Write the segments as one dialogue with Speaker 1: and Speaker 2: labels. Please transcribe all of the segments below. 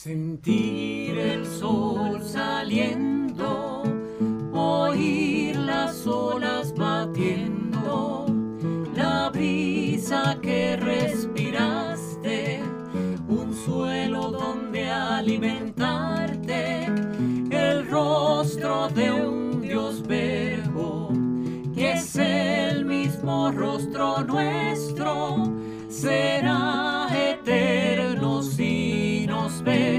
Speaker 1: Sentir el sol saliendo, oír las olas batiendo, la brisa que respiraste, un suelo donde alimentarte, el rostro de un Dios verbo, que es el mismo rostro nuestro, será si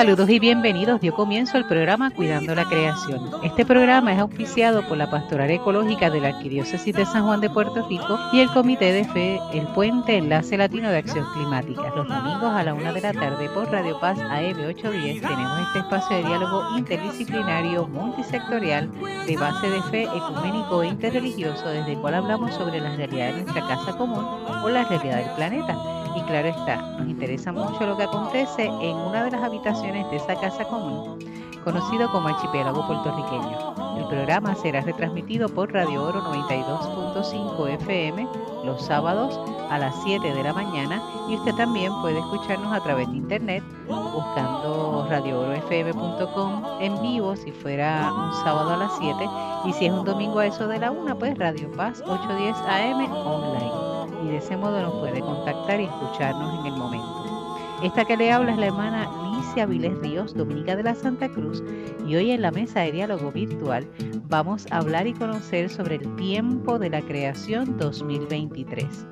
Speaker 2: Saludos y bienvenidos. Dio comienzo el programa Cuidando la Creación. Este programa es auspiciado por la Pastoral Ecológica de la Arquidiócesis de San Juan de Puerto Rico y el Comité de Fe El Puente Enlace Latino de Acción Climática. Los domingos a la una de la tarde por Radio Paz AM 810 tenemos este espacio de diálogo interdisciplinario multisectorial de base de fe ecuménico e interreligioso desde el cual hablamos sobre la realidad de nuestra casa común o la realidad del planeta. Y claro está, nos interesa mucho lo que acontece en una de las habitaciones de esa casa común, conocido como Archipiélago Puertorriqueño. El programa será retransmitido por Radio Oro 92.5 FM los sábados a las 7 de la mañana y usted también puede escucharnos a través de internet buscando radioorofm.com en vivo si fuera un sábado a las 7 y si es un domingo a eso de la 1 pues Radio Paz 810 AM online y de ese modo nos puede contactar y escucharnos en el momento. Esta que le habla es la hermana Licia Viles Ríos, Dominica de la Santa Cruz, y hoy en la mesa de diálogo virtual vamos a hablar y conocer sobre el tiempo de la creación 2023.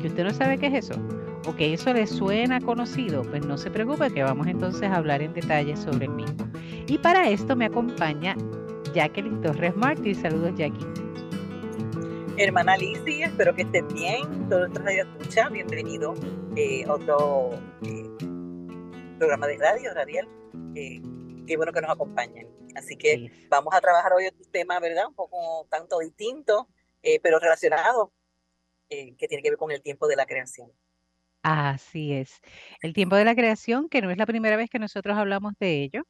Speaker 2: ¿Que usted no sabe qué es eso? ¿O que eso le suena conocido? Pues no se preocupe que vamos entonces a hablar en detalle sobre el mismo. Y para esto me acompaña Jacqueline Torres Martí. Saludos, Jackie.
Speaker 3: Hermana Lizzy, espero que estén bien. Todos nuestros radio escucha, bienvenido eh, a otro eh, programa de radio, radial. Eh, qué bueno que nos acompañen. Así que
Speaker 2: Sí.
Speaker 3: vamos a trabajar hoy un tema, ¿verdad? Un poco tanto distinto, eh, pero relacionado, eh, que tiene que ver con el tiempo de la creación.
Speaker 2: Así es. El tiempo de la creación, que no es la primera vez que nosotros hablamos de ello,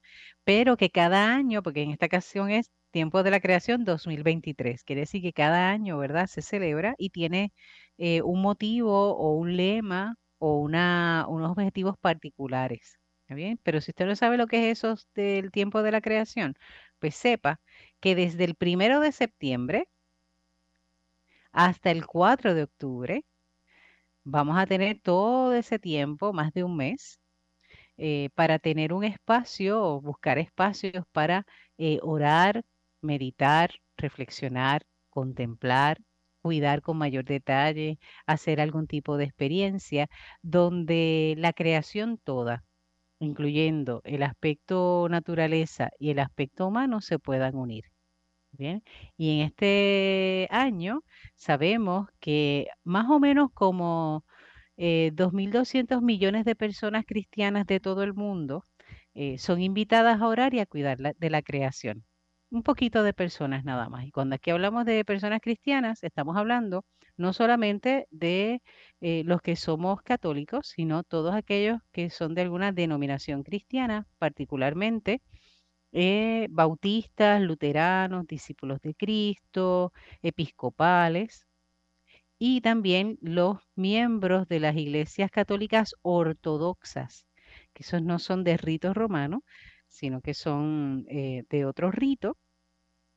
Speaker 2: pero que cada año, porque en esta ocasión es tiempo de la creación 2023, quiere decir que cada año, ¿verdad? Se celebra y tiene eh, un motivo o un lema o una, unos objetivos particulares. ¿Está bien? Pero si usted no sabe lo que es eso del tiempo de la creación, pues sepa que desde el primero de septiembre hasta el 4 de octubre, Vamos a tener todo ese tiempo, más de un mes, eh, para tener un espacio o buscar espacios para eh, orar, meditar, reflexionar, contemplar, cuidar con mayor detalle, hacer algún tipo de experiencia donde la creación toda, incluyendo el aspecto naturaleza y el aspecto humano, se puedan unir. Bien, y en este año sabemos que más o menos como eh, 2.200 millones de personas cristianas de todo el mundo eh, son invitadas a orar y a cuidar de la creación. Un poquito de personas nada más. Y cuando aquí hablamos de personas cristianas, estamos hablando no solamente de eh, los que somos católicos, sino todos aquellos que son de alguna denominación cristiana, particularmente eh, bautistas, luteranos, discípulos de Cristo, episcopales y también los miembros de las iglesias católicas ortodoxas, que esos no son de rito romano, sino que son eh, de otro rito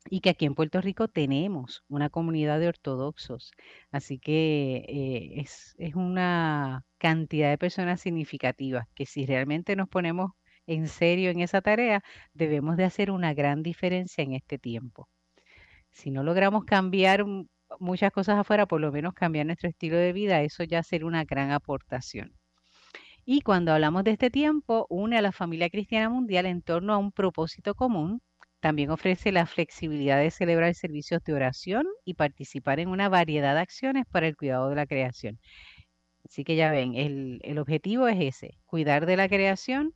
Speaker 2: y que aquí en Puerto Rico tenemos una comunidad de ortodoxos. Así que eh, es, es una cantidad de personas significativas que si realmente nos ponemos en serio en esa tarea, debemos de hacer una gran diferencia en este tiempo. Si no logramos cambiar muchas cosas afuera, por lo menos cambiar nuestro estilo de vida, eso ya será una gran aportación. Y cuando hablamos de este tiempo, une a la familia cristiana mundial en torno a un propósito común. También ofrece la flexibilidad de celebrar servicios de oración y participar en una variedad de acciones para el cuidado de la creación. Así que ya ven, el objetivo es ese, cuidar de la creación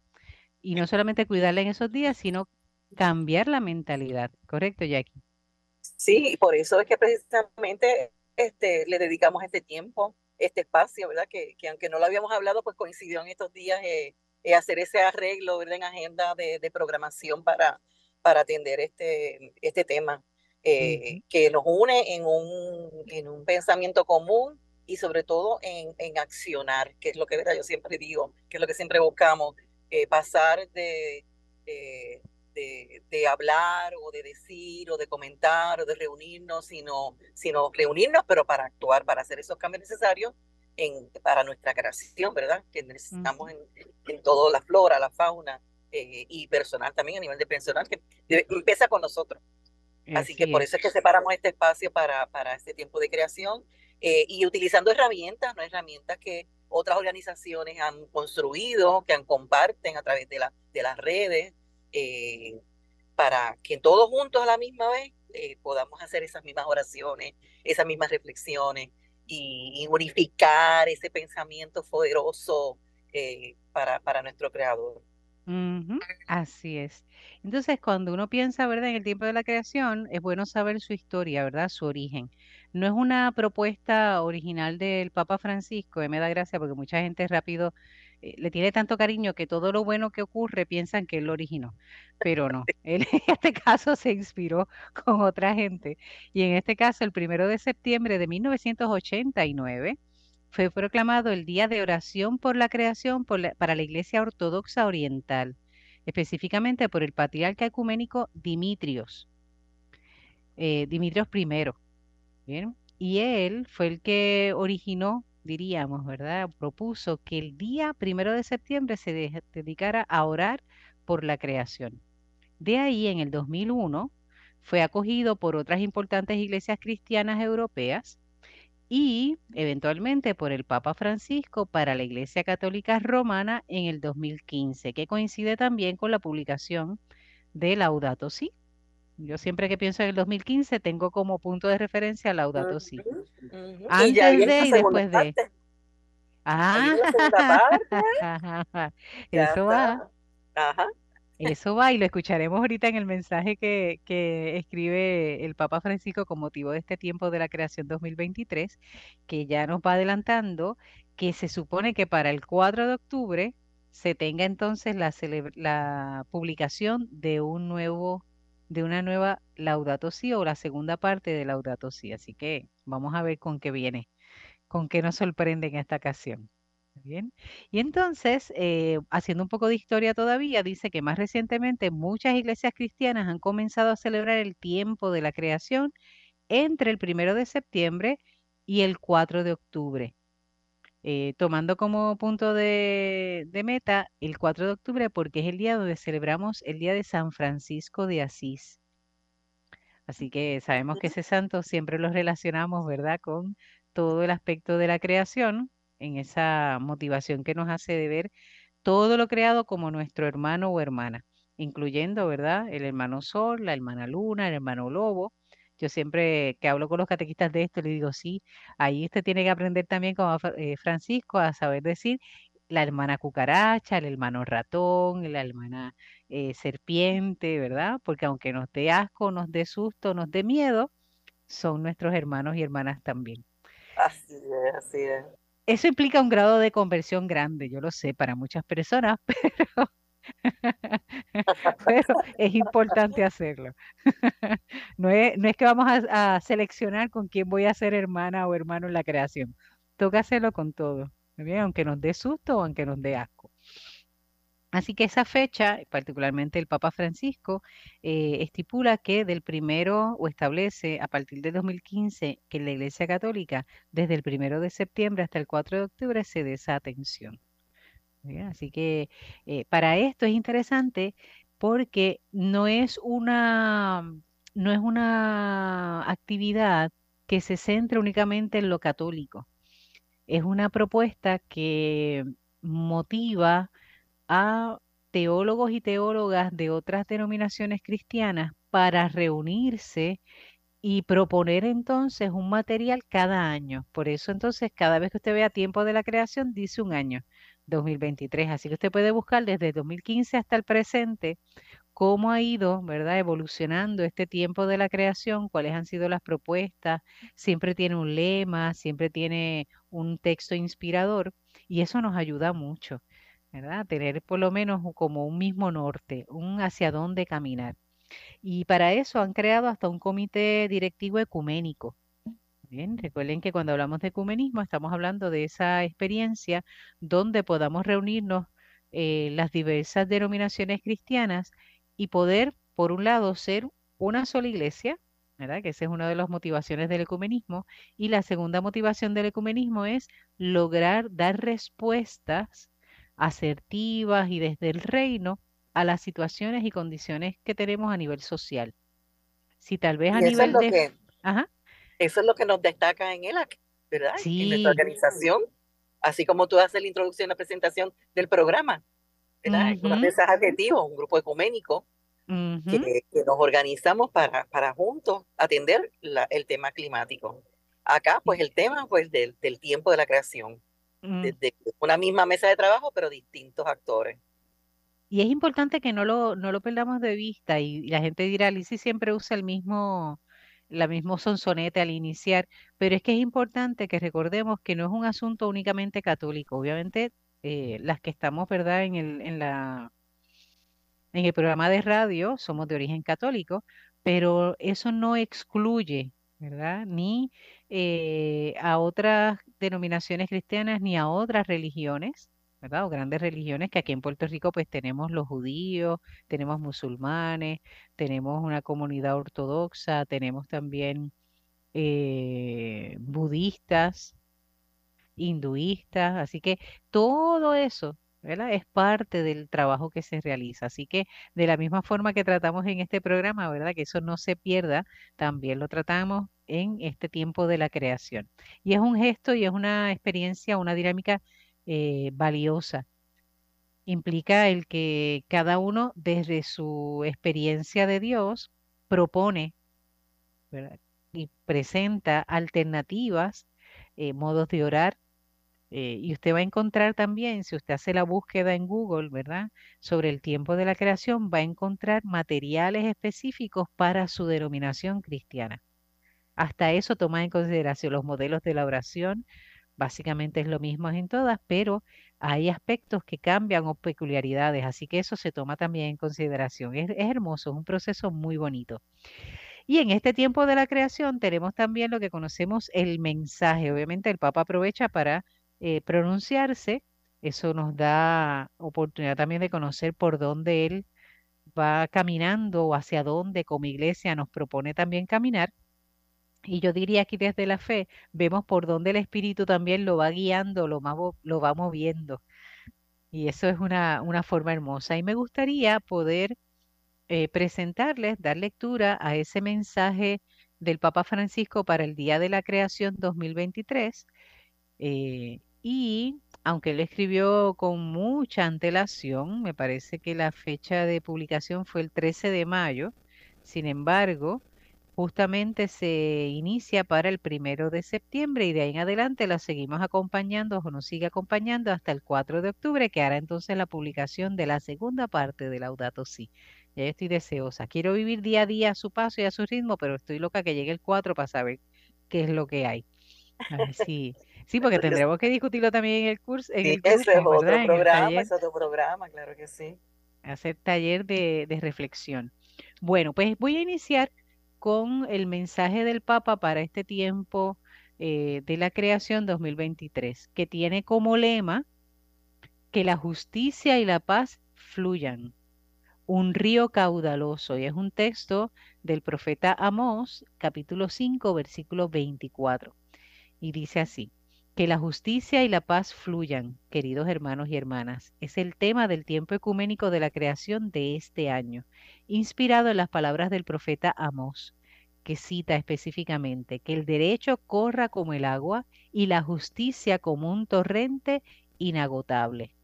Speaker 2: y no solamente cuidarla en esos días, sino cambiar la mentalidad. ¿Correcto, Jackie?
Speaker 3: Sí, por eso es que precisamente este, le dedicamos este tiempo, este espacio, ¿verdad? Que, que aunque no lo habíamos hablado, pues coincidió en estos días eh, eh, hacer ese arreglo, ¿verdad? En agenda de, de programación para, para atender este, este tema. eh, que nos une en un, en un pensamiento común y sobre todo en, en accionar, que es lo que ¿verdad? yo siempre digo, que es lo que siempre buscamos, eh, pasar de, eh, de, de, hablar o de decir o de comentar o de reunirnos, sino, sino reunirnos, pero para actuar, para hacer esos cambios necesarios en, para nuestra creación, ¿verdad? Que necesitamos en, en toda la flora, la fauna eh, y personal también a nivel de personal, que empieza con nosotros. Así, que por eso es que separamos este espacio para, para este tiempo de creación eh, y utilizando herramientas, ¿no? herramientas que otras organizaciones han construido, que han comparten a través de, la, de las redes, eh, para que todos juntos a la misma vez eh, podamos hacer esas mismas oraciones, esas mismas reflexiones y, unificar ese pensamiento poderoso para, para nuestro Creador.
Speaker 2: Así es. Entonces, cuando uno piensa, ¿verdad? En el tiempo de la creación, es bueno saber su historia, ¿verdad? Su origen. No es una propuesta original del Papa Francisco, y me da gracia porque mucha gente rápido eh, le tiene tanto cariño que todo lo bueno que ocurre piensan que él lo originó, pero no. Él en este caso se inspiró con otra gente. Y en este caso, el primero de septiembre de 1989 fue proclamado el Día de Oración por la Creación para la Iglesia Ortodoxa Oriental, específicamente por el patriarca ecuménico Dimitrios, eh, Dimitrios I. Y él fue el que originó, diríamos, ¿verdad? Propuso que el día primero de septiembre se dedicara a orar por la creación. De ahí, en el 2001, fue acogido por otras importantes iglesias cristianas europeas y eventualmente por el Papa Francisco para la Iglesia Católica Romana en el 2015, que coincide también con la publicación de Laudato Si. Yo siempre que pienso en el 2015 tengo como punto de referencia Laudato Si. Antes de y después de. Ah, eso va. Ajá. Eso va y lo escucharemos ahorita en el mensaje que, que, escribe el Papa Francisco con motivo de este tiempo de la creación 2023, que ya nos va adelantando que se supone que para el 4 de octubre se tenga entonces la, la publicación de un nuevo de una nueva Laudato Si o la segunda parte de Laudato Si. Así que vamos a ver con qué viene, con qué nos sorprende en esta ocasión. Bien. Y entonces, eh, haciendo un poco de historia todavía, dice que más recientemente muchas iglesias cristianas han comenzado a celebrar el tiempo de la creación entre el primero de septiembre y el 4 de octubre. Eh, tomando como punto de, de meta el 4 de octubre porque es el día donde celebramos el día de San Francisco de Asís. Así que sabemos que ese santo siempre lo relacionamos, ¿verdad?, con todo el aspecto de la creación en esa motivación que nos hace de ver todo lo creado como nuestro hermano o hermana, incluyendo, ¿verdad? El hermano Sol, la hermana Luna, el hermano Lobo. Yo siempre que hablo con los catequistas de esto, le digo, sí, ahí usted tiene que aprender también como eh, Francisco a saber decir la hermana cucaracha, el hermano ratón, la hermana eh, serpiente, ¿verdad? Porque aunque nos dé asco, nos dé susto, nos dé miedo, son nuestros hermanos y hermanas también.
Speaker 3: Así es, así es.
Speaker 2: Eso implica un grado de conversión grande, yo lo sé, para muchas personas, pero, pero es importante hacerlo. No es, no que vamos a, seleccionar con quién voy a ser hermana o hermano en la creación. Toca hacerlo con todo, aunque nos dé susto o aunque nos dé asco. Así que esa fecha, particularmente el Papa Francisco, eh, estipula que del primero o establece a partir de 2015 que la Iglesia Católica desde el primero de septiembre hasta el 4 de octubre se dé esa atención. Así que eh, para esto es interesante porque no es una no es una actividad que se centre únicamente en lo católico. Es una propuesta que motiva a teólogos y teólogas de otras denominaciones cristianas para reunirse y proponer entonces un material cada año. Por eso entonces cada vez que usted vea tiempo de la creación dice un año, 2023. Así que usted puede buscar desde 2015 hasta el presente cómo ha ido, ¿verdad? Evolucionando este tiempo de la creación, cuáles han sido las propuestas. Siempre tiene un lema, siempre tiene un texto inspirador y eso nos ayuda mucho. ¿verdad? Tener por lo menos como un mismo norte, un hacia dónde caminar. Y para eso han creado hasta un comité directivo ecuménico. Bien, recuerden que cuando hablamos de ecumenismo estamos hablando de esa experiencia donde podamos reunirnos eh, las diversas denominaciones cristianas y poder, por un lado, ser una sola iglesia, ¿verdad? Que esa es una de las motivaciones del ecumenismo. Y la segunda motivación del ecumenismo es lograr dar respuestas asertivas y desde el reino a las situaciones y condiciones que tenemos a nivel social. Si tal vez a
Speaker 3: Y
Speaker 2: nivel de...
Speaker 3: que,
Speaker 2: Ajá,
Speaker 3: eso es lo que nos destaca en ELAC, ¿verdad? En nuestra
Speaker 2: sí,
Speaker 3: organización, así como tú haces la introducción, la presentación del programa, ¿verdad? Uno de
Speaker 2: ujú,
Speaker 3: esos adjetivos, un grupo ecuménico
Speaker 2: ujú,
Speaker 3: que, que nos organizamos para, para juntos atender la- el tema climático. Acá, pues el tema pues del, del tiempo de la creación,
Speaker 2: mm.
Speaker 3: desde una misma mesa de trabajo, pero distintos actores.
Speaker 2: Y es importante que no lo, no lo perdamos de vista y, y la gente dirá, Lizzy siempre usa el mismo, la mismo sonsonete al iniciar, pero es que es importante que recordemos que no es un asunto únicamente católico. Obviamente, eh, las que estamos, ¿verdad?, en el, en la, en el programa de radio somos de origen católico, pero eso no excluye, ¿verdad?, ni eh, a otras denominaciones cristianas ni a otras religiones. O grandes religiones que aquí en Puerto Rico pues tenemos los judíos, tenemos musulmanes, tenemos una comunidad ortodoxa, tenemos también eh, budistas, hinduistas, así que todo eso. Es parte del trabajo que se realiza. Así que de la misma forma que tratamos en este programa, ¿verdad? Que eso no se pierda, también lo tratamos en este tiempo de la creación. Y es un gesto y es una experiencia, una dinámica eh, valiosa. Implica el que cada uno desde su experiencia de Dios propone. Y presenta alternativas, eh, modos de orar eh, y usted va a encontrar también, si usted hace la búsqueda en Google, ¿verdad? Sobre el tiempo de la creación, va a encontrar materiales específicos para su denominación cristiana. Hasta eso toma en consideración los modelos de la oración. Básicamente es lo mismo en todas, pero hay aspectos que cambian o peculiaridades, así que eso se toma también en consideración. Es, hermoso, es un proceso muy bonito. Y en este tiempo de la creación tenemos también lo que conocemos el mensaje. Obviamente el Papa aprovecha para eh, pronunciarse. Eso nos da oportunidad también de conocer por dónde él va caminando o hacia dónde como iglesia nos propone también caminar. Y yo diría aquí desde la fe, vemos por dónde el Espíritu también lo va guiando, lo, lo va moviendo. Y eso es una, una forma hermosa. Y me gustaría poder eh, presentarles, dar lectura a ese mensaje del Papa Francisco para el Día de la Creación 2023. eh, y aunque él escribió con mucha antelación, me parece que la fecha de publicación fue el 13 de mayo, sin embargo, justamente se inicia para el primero de septiembre y de ahí en adelante la seguimos acompañando o nos sigue acompañando hasta el 4 de octubre, que hará entonces la publicación de la segunda parte de Laudato Si. Ya yo estoy deseosa. Quiero vivir día a día a su paso y a su ritmo, pero estoy loca que llegue el 4 para saber qué es lo que hay. A ver si- Sí, porque tendremos que discutirlo también en el curso, en
Speaker 3: sí,
Speaker 2: el
Speaker 3: ese es otro programa, es otro programa, claro que sí.
Speaker 2: hacer taller de, de reflexión. Bueno, pues voy a iniciar con el mensaje del Papa para este tiempo eh, de la creación 2023, que tiene como lema que la justicia y la paz fluyan, un río caudaloso. Y es un texto del profeta Amós, capítulo 5, versículo 24. Y dice así, que la justicia y la paz fluyan, queridos hermanos y hermanas. Es el tema del tiempo ecuménico de la creación de este año, inspirado en las palabras del profeta Amós, que cita específicamente que el derecho corra como el agua y la justicia como un torrente inagotable.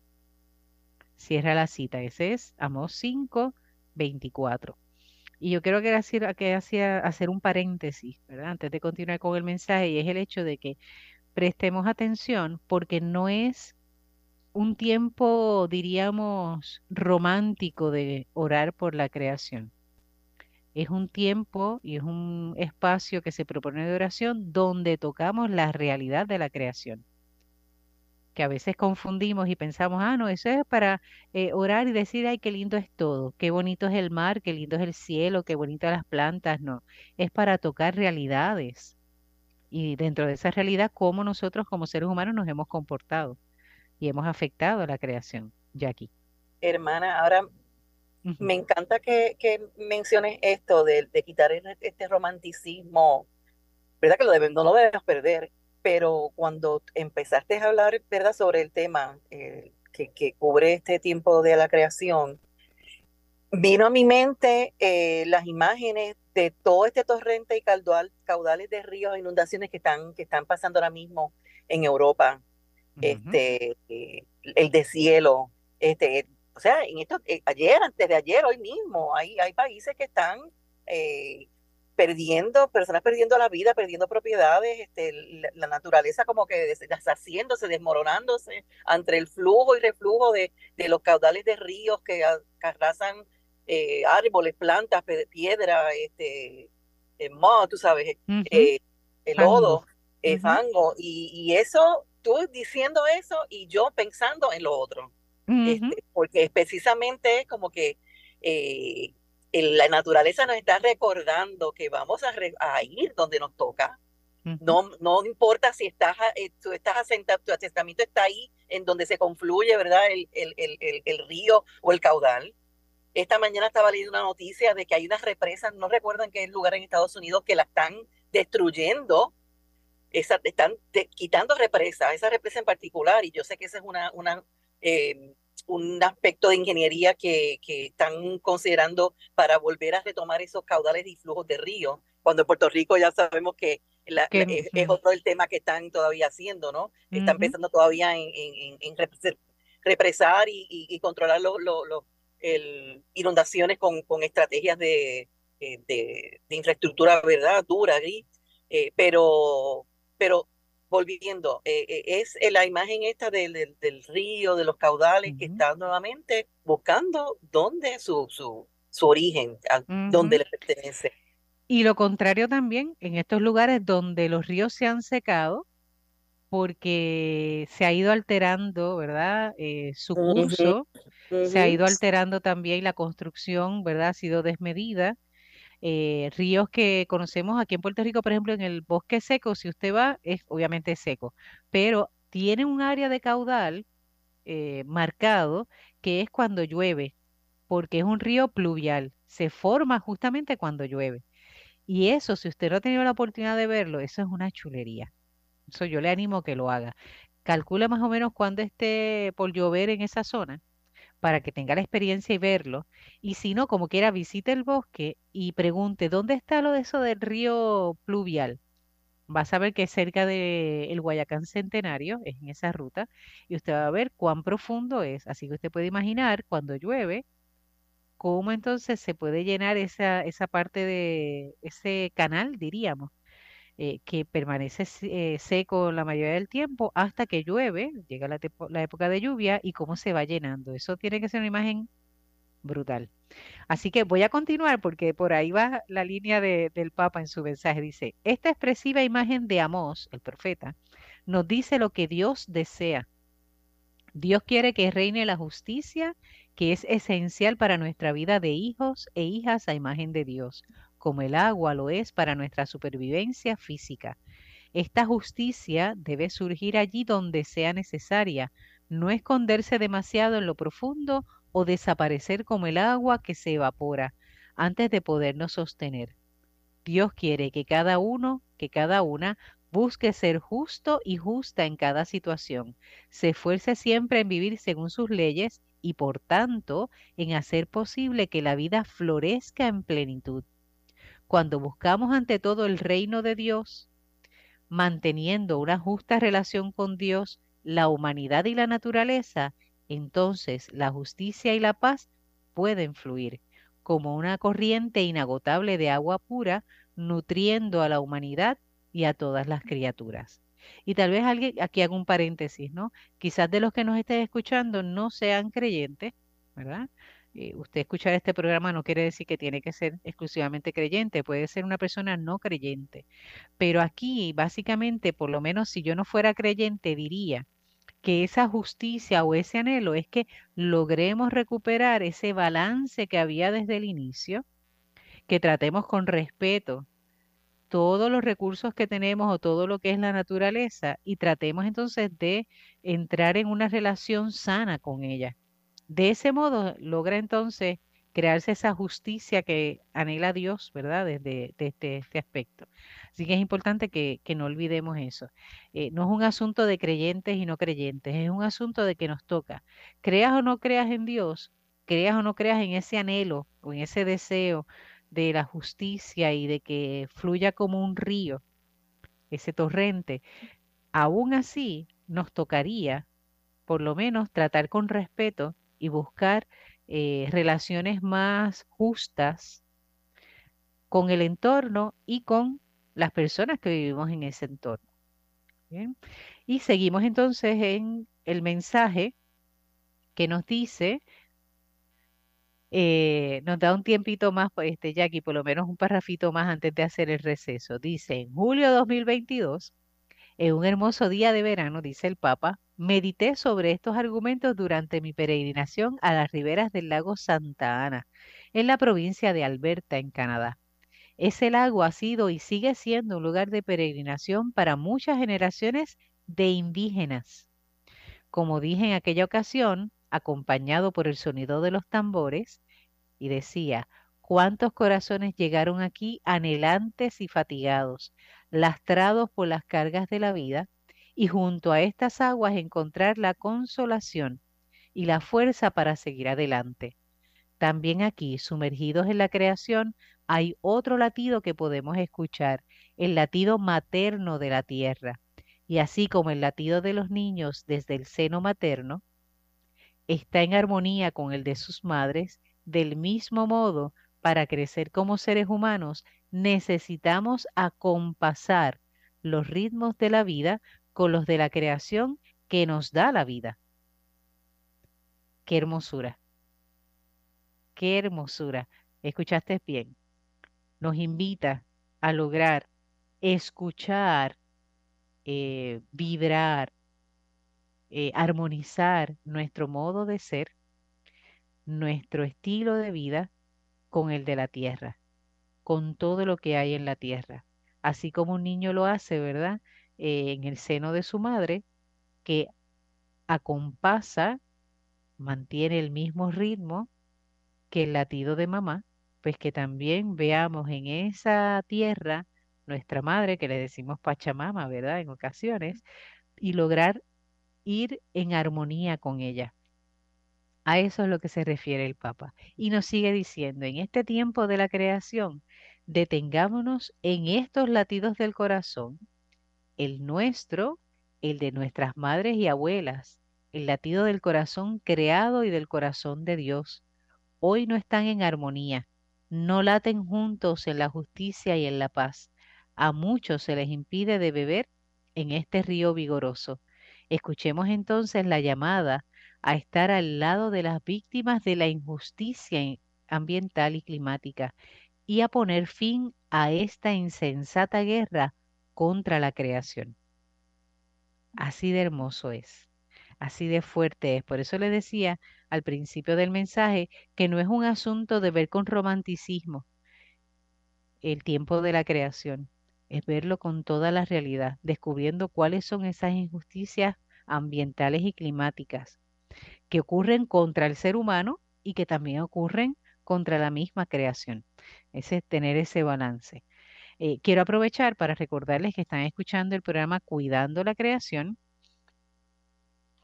Speaker 2: Cierra la cita, ese es Amós 5, 24. Y yo quiero que hacer, que hacer un paréntesis, ¿verdad? Antes de continuar con el mensaje, y es el hecho de que prestemos atención porque no es un tiempo, diríamos, romántico de orar por la creación. Es un tiempo y es un espacio que se propone de oración donde tocamos la realidad de la creación. que a veces confundimos y pensamos, ah, no, eso es para eh, orar y decir, ay, qué lindo es todo, qué bonito es el mar, qué lindo es el cielo, qué bonitas las plantas, no, es para tocar realidades. Y dentro de esa realidad, cómo nosotros como seres humanos nos hemos comportado y hemos afectado a la creación, Jackie.
Speaker 3: Hermana, ahora me encanta que, que menciones esto de, de quitar este romanticismo, ¿verdad? Que lo deben, no lo debemos perder, pero cuando empezaste a hablar, ¿verdad? Sobre el tema eh, que, que, cubre este tiempo de la creación, vino a mi mente eh, las imágenes de todo este torrente y caudal, caudales de ríos, inundaciones que están, que están pasando ahora mismo en Europa, este, eh, el deshielo, este, o sea, en esto, ayer, antes de ayer, hoy mismo, hay, hay países que están perdiendo, personas perdiendo la vida, perdiendo propiedades, este, la, naturaleza como que deshaciéndose, desmoronándose ante el flujo y reflujo de, de los caudales de ríos que, arrasan eh, árboles, plantas, piedra, este, eh, tú sabes, eh, el lodo, el fango, y, y, eso, tú diciendo eso y yo pensando en lo otro, este, porque precisamente es como que la naturaleza nos está recordando que vamos a, ir donde nos toca. No, no importa si estás, tú estás asentado, tu asentamiento está ahí, en donde se confluye, ¿verdad? El, el, el, el, río o el caudal. Esta mañana estaba leyendo una noticia de que hay unas represas, no recuerdo en qué lugar en Estados Unidos, que la están destruyendo, esa, están quitando represas, esa represa en particular, y yo sé que esa es una, una eh, un aspecto de ingeniería que, que, están considerando para volver a retomar esos caudales y flujos de río, cuando en Puerto Rico ya sabemos que, es, otro el tema que están todavía haciendo, ¿no? Están pensando todavía en, en, en represar y, y, controlar los lo, el, inundaciones con, con estrategias de, eh, de, de, infraestructura, ¿verdad? Dura, gris, eh, pero, pero volviendo, eh, eh, es la imagen esta del, del, río, de los caudales, que está nuevamente buscando dónde su, su, su origen, a dónde le pertenece.
Speaker 2: Y lo contrario también, en estos lugares donde los ríos se han secado, porque se ha ido alterando, ¿verdad? Eh, su curso, se ha ido alterando también la construcción, ¿verdad? Ha sido desmedida eh, ríos que conocemos aquí en Puerto Rico, por ejemplo, en el bosque seco, si usted va, es obviamente seco, pero tiene un área de caudal eh, marcado que es cuando llueve, porque es un río pluvial, se forma justamente cuando llueve. Y eso, si usted no ha tenido la oportunidad de verlo, eso es una chulería. Yo le animo a que lo haga. Calcula más o menos cuando esté por llover en esa zona para que tenga la experiencia y verlo. Y si no, como quiera, visite el bosque y pregunte, ¿dónde está lo de eso del río pluvial? Vas a ver que es cerca del Guayacán Centenario, es en esa ruta, y usted va a ver cuán profundo es. Así que usted puede imaginar cuando llueve, cómo entonces se puede llenar esa, esa parte de ese canal, diríamos. Eh, que permanece eh, seco la mayoría del tiempo hasta que llueve, llega la, época de lluvia y cómo se va llenando. Eso tiene que ser una imagen brutal. Así que voy a continuar porque por ahí va la línea de, del Papa en su mensaje. Dice, esta expresiva imagen de Amós, el profeta, nos dice lo que Dios desea. Dios quiere que reine la justicia, que es esencial para nuestra vida de hijos e hijas a imagen de Dios como el agua lo es para nuestra supervivencia física. Esta justicia debe surgir allí donde sea necesaria, no esconderse demasiado en lo profundo o desaparecer como el agua que se evapora antes de podernos sostener. Dios quiere que cada uno, que cada una, busque ser justo y justa en cada situación, se esfuerce siempre en vivir según sus leyes y por tanto en hacer posible que la vida florezca en plenitud. Cuando buscamos ante todo el reino de Dios, manteniendo una justa relación con Dios, la humanidad y la naturaleza, entonces la justicia y la paz pueden fluir como una corriente inagotable de agua pura, nutriendo a la humanidad y a todas las criaturas. Y tal vez alguien, aquí hago un paréntesis, ¿no? Quizás de los que nos estén escuchando no sean creyentes, ¿verdad? Eh, usted escuchar este programa no quiere decir que tiene que ser exclusivamente creyente, puede ser una persona no creyente. Pero aquí, básicamente, por lo menos si yo no fuera creyente, diría que esa justicia o ese anhelo es que logremos recuperar ese balance que había desde el inicio, que tratemos con respeto todos los recursos que tenemos o todo lo que es la naturaleza y tratemos entonces de entrar en una relación sana con ella. De ese modo logra entonces crearse esa justicia que anhela Dios, ¿verdad? Desde, este, aspecto. Así que es importante que, no olvidemos eso. Eh, no es un asunto de creyentes y no creyentes, es un asunto de que nos toca. Creas o no creas en Dios, creas o no creas en ese anhelo o en ese deseo de la justicia y de que fluya como un río, ese torrente, aún así nos tocaría por lo menos tratar con respeto y buscar eh, relaciones más justas con el entorno y con las personas que vivimos en ese entorno. Y seguimos entonces en el mensaje que nos dice eh, nos da un tiempito más, pues, este, Jackie, por lo menos un parrafito más antes de hacer el receso. Dice, en julio de 2022, en un hermoso día de verano, dice el Papa, medité sobre estos argumentos durante mi peregrinación a las riberas del lago Santa Ana, en la provincia de Alberta, en Canadá. Ese lago ha sido y sigue siendo un lugar de peregrinación para muchas generaciones de indígenas. Como dije en aquella ocasión, acompañado por el sonido de los tambores, y decía, cuántos corazones llegaron aquí anhelantes y fatigados, lastrados por las cargas de la vida, y junto a estas aguas encontrar la consolación y la fuerza para seguir adelante. También aquí, sumergidos en la creación, hay otro latido que podemos escuchar, el latido materno de la tierra. Y así como el latido de los niños desde el seno materno, está en armonía con el de sus madres, del mismo modo, para crecer como seres humanos, necesitamos acompasar los ritmos de la vida con los de la creación que nos da la vida. Qué hermosura. Qué hermosura. Escuchaste bien. Nos invita a lograr escuchar, eh, vibrar, eh, armonizar nuestro modo de ser, nuestro estilo de vida con el de la tierra, con todo lo que hay en la tierra. Así como un niño lo hace, ¿verdad? Eh, en el seno de su madre, que acompasa, mantiene el mismo ritmo que el latido de mamá, pues que también veamos en esa tierra nuestra madre, que le decimos Pachamama, ¿verdad? En ocasiones, y lograr ir en armonía con ella. A eso es lo que se refiere el Papa. Y nos sigue diciendo, en este tiempo de la creación, detengámonos en estos latidos del corazón, el nuestro, el de nuestras madres y abuelas, el latido del corazón creado y del corazón de Dios. Hoy no están en armonía, no laten juntos en la justicia y en la paz. A muchos se les impide de beber en este río vigoroso. Escuchemos entonces la llamada a estar al lado de las víctimas de la injusticia ambiental y climática y a poner fin a esta insensata guerra contra la creación. Así de hermoso es, así de fuerte es. Por eso le decía al principio del mensaje que no es un asunto de ver con romanticismo el tiempo de la creación, es verlo con toda la realidad, descubriendo cuáles son esas injusticias ambientales y climáticas que ocurren contra el ser humano y que también ocurren contra la misma creación. Ese es tener ese balance. Eh, quiero aprovechar para recordarles que están escuchando el programa Cuidando la Creación,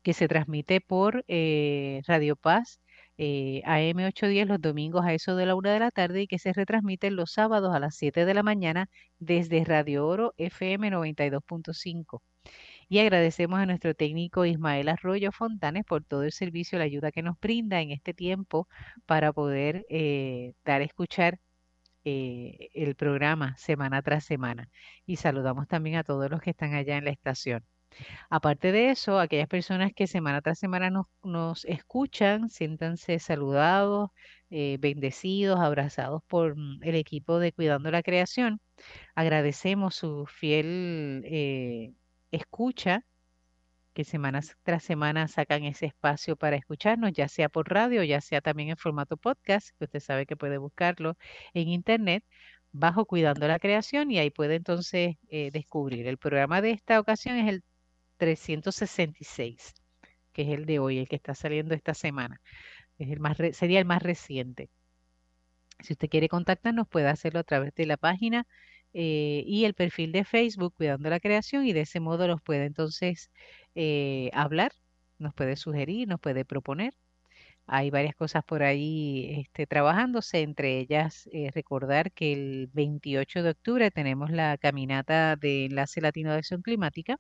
Speaker 2: que se transmite por eh, Radio Paz eh, AM810 los domingos a eso de la una de la tarde y que se retransmite los sábados a las 7 de la mañana desde Radio Oro FM 92.5. Y agradecemos a nuestro técnico Ismael Arroyo Fontanes por todo el servicio la ayuda que nos brinda en este tiempo para poder eh, dar a escuchar eh, el programa semana tras semana. Y saludamos también a todos los que están allá en la estación. Aparte de eso, aquellas personas que semana tras semana nos, escuchan, siéntanse saludados, eh, bendecidos, abrazados por mm, el equipo de Cuidando la Creación. Agradecemos su fiel escucha que semana tras semana sacan ese espacio para escucharnos, ya sea por radio, ya sea también en formato podcast, que usted sabe que puede buscarlo en internet, bajo Cuidando la Creación, y ahí puede entonces eh, descubrir. El programa de esta ocasión es el 366, que es el de hoy, el que está saliendo esta semana. Es el más sería el más reciente. Si usted quiere contactarnos, puede hacerlo a través de la página eh, y el perfil de Facebook Cuidando la Creación y de ese modo nos puede entonces eh, hablar, nos puede sugerir, nos puede proponer. Hay varias cosas por ahí este, trabajándose, entre ellas eh, recordar que el 28 de octubre tenemos la caminata de Enlace Latino de Acción Climática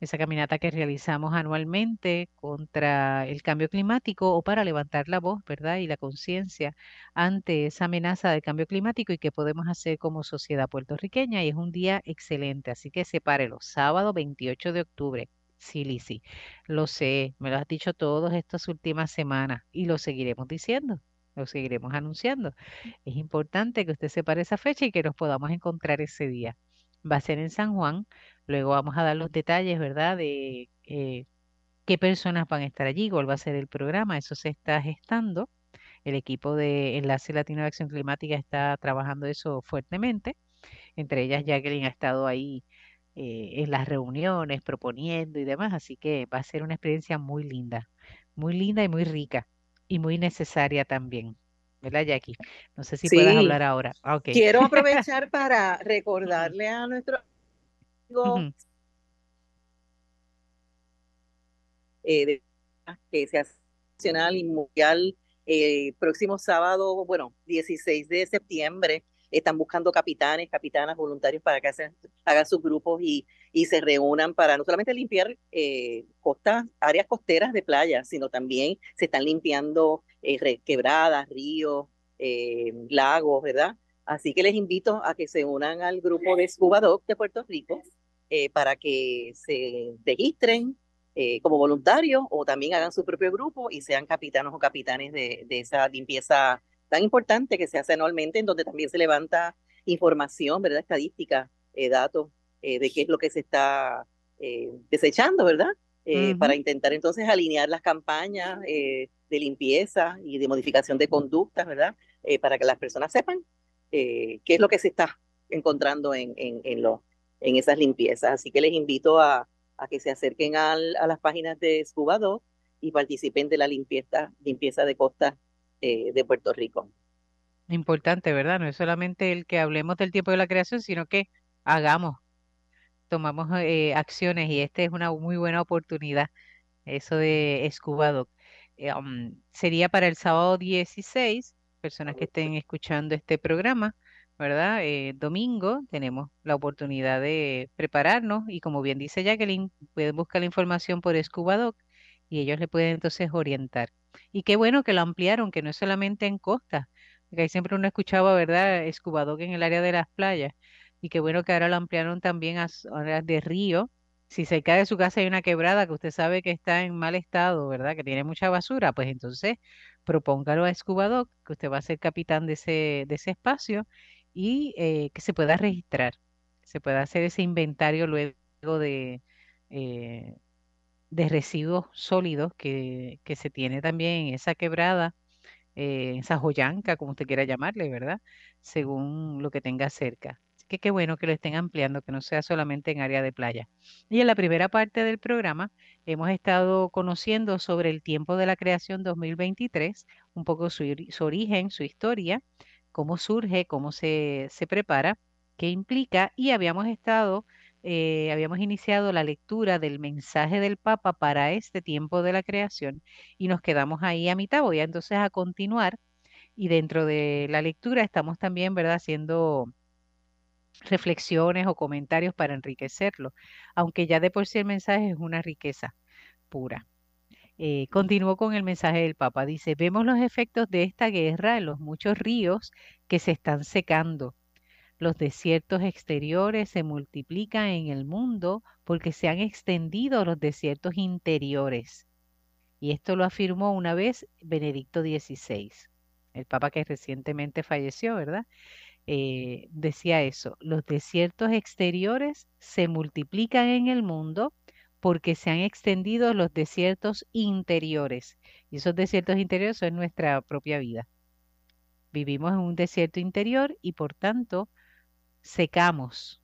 Speaker 2: esa caminata que realizamos anualmente contra el cambio climático o para levantar la voz, ¿verdad? Y la conciencia ante esa amenaza del cambio climático y qué podemos hacer como sociedad puertorriqueña. Y es un día excelente, así que sepárelo, sábado 28 de octubre. Sí, Lisi, lo sé, me lo has dicho todas estas últimas semanas y lo seguiremos diciendo, lo seguiremos anunciando. Es importante que usted separe esa fecha y que nos podamos encontrar ese día. Va a ser en San Juan, Luego vamos a dar los detalles, ¿verdad? De eh, qué personas van a estar allí, cuál va a ser el programa. Eso se está gestando. El equipo de Enlace Latino de Acción Climática está trabajando eso fuertemente. Entre ellas, Jacqueline ha estado ahí eh, en las reuniones, proponiendo y demás. Así que va a ser una experiencia muy linda, muy linda y muy rica y muy necesaria también. ¿Verdad, Jackie? No sé si puedes hablar ahora.
Speaker 3: Ah, Quiero aprovechar para recordarle a nuestros eh, que se hace nacional y mundial eh, próximo sábado, bueno, 16 de septiembre, están buscando capitanes, capitanas, voluntarios para que hagan sus grupos y, se reúnan para no solamente limpiar eh, costas, áreas costeras de playa, sino también se están limpiando eh, quebradas, ríos, lagos, ¿verdad? Así que les invito a que se unan al grupo de Scuba Dog de Puerto Rico eh, para que se registren eh, como voluntarios o también hagan su propio grupo y sean capitanos o capitanes de, esa limpieza tan importante que se hace anualmente, en donde también se levanta información, ¿verdad? Estadística, eh, datos de qué es lo que se está desechando, ¿verdad? Para intentar entonces alinear las campañas de limpieza y de modificación de conductas, ¿verdad? para que las personas sepan qué es lo que se está encontrando en, en, en los en esas limpiezas. Así que les invito a, que se acerquen a las páginas de Scuba y participen de la limpieza, limpieza de costa eh, de Puerto Rico.
Speaker 2: Importante, ¿verdad? No es solamente el que hablemos del tiempo de la creación, sino que hagamos, tomamos eh, acciones y esta es una muy buena oportunidad, eso de Scuba eh, um, sería para el sábado 16, personas que estén escuchando este programa, ¿verdad? Eh, domingo tenemos la oportunidad de prepararnos y como bien dice Jacqueline, pueden buscar la información por ScubaDoc y ellos le pueden entonces orientar. Y qué bueno que lo ampliaron, que no es solamente en costa, porque ahí siempre uno escuchaba, ¿verdad? ScubaDoc en el área de las playas y qué bueno que ahora lo ampliaron también a áreas de río. Si cerca de su casa hay una quebrada que usted sabe que está en mal estado, ¿verdad? Que tiene mucha basura, pues entonces propóngalo a ScubaDoc, que usted va a ser capitán de ese, de ese espacio y eh, que se pueda registrar, se pueda hacer ese inventario luego de, eh, de residuos sólidos que, que, se tiene también en esa quebrada, eh, esa joyanca, como usted quiera llamarle, ¿verdad? Según lo que tenga cerca. Así que qué bueno que lo estén ampliando, que no sea solamente en área de playa. Y en la primera parte del programa hemos estado conociendo sobre el tiempo de la creación 2023, un poco su, su origen, su historia cómo surge, cómo se, se prepara, qué implica y habíamos estado, eh, habíamos iniciado la lectura del mensaje del Papa para este tiempo de la creación y nos quedamos ahí a mitad. Voy entonces a continuar y dentro de la lectura estamos también, ¿verdad?, haciendo reflexiones o comentarios para enriquecerlo, aunque ya de por sí el mensaje es una riqueza pura. Eh, con el mensaje del Papa. Dice, vemos los efectos de esta guerra en los muchos ríos que se están secando. Los desiertos exteriores se multiplican en el mundo porque se han extendido los desiertos interiores. Y esto lo afirmó una vez Benedicto XVI, el Papa que recientemente falleció, ¿verdad? Eh, decía eso, los desiertos exteriores se multiplican en el mundo porque se han extendido los desiertos interiores. Y esos desiertos interiores son nuestra propia vida. Vivimos en un desierto interior y por tanto secamos,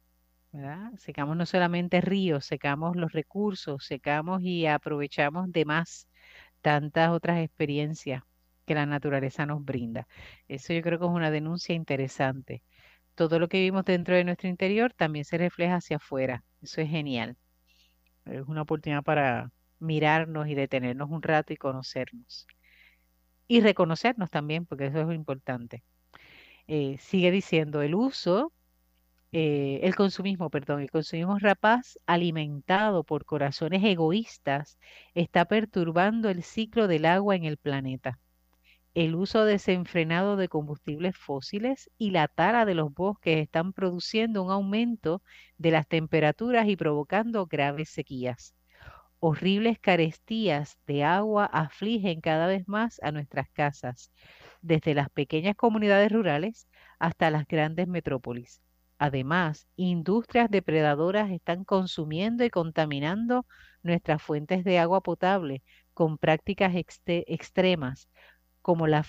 Speaker 2: ¿verdad? Secamos no solamente ríos, secamos los recursos, secamos y aprovechamos de más tantas otras experiencias que la naturaleza nos brinda. Eso yo creo que es una denuncia interesante. Todo lo que vivimos dentro de nuestro interior también se refleja hacia afuera. Eso es genial. Es una oportunidad para mirarnos y detenernos un rato y conocernos. Y reconocernos también, porque eso es importante. Eh, sigue diciendo, el uso, eh, el consumismo, perdón, el consumismo rapaz alimentado por corazones egoístas está perturbando el ciclo del agua en el planeta el uso desenfrenado de combustibles fósiles y la tala de los bosques están produciendo un aumento de las temperaturas y provocando graves sequías. Horribles carestías de agua afligen cada vez más a nuestras casas, desde las pequeñas comunidades rurales hasta las grandes metrópolis. Además, industrias depredadoras están consumiendo y contaminando nuestras fuentes de agua potable con prácticas extremas como la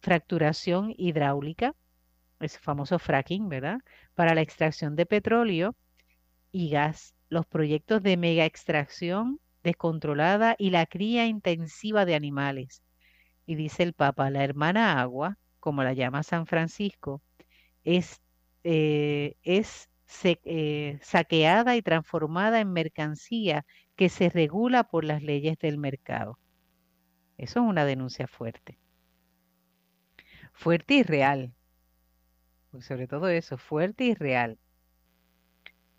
Speaker 2: fracturación hidráulica, ese famoso fracking, ¿verdad? Para la extracción de petróleo y gas, los proyectos de mega extracción descontrolada y la cría intensiva de animales. Y dice el Papa, la hermana agua, como la llama San Francisco, es, eh, es eh, saqueada y transformada en mercancía que se regula por las leyes del mercado. Eso es una denuncia fuerte. Fuerte y real. sobre todo eso, fuerte y real.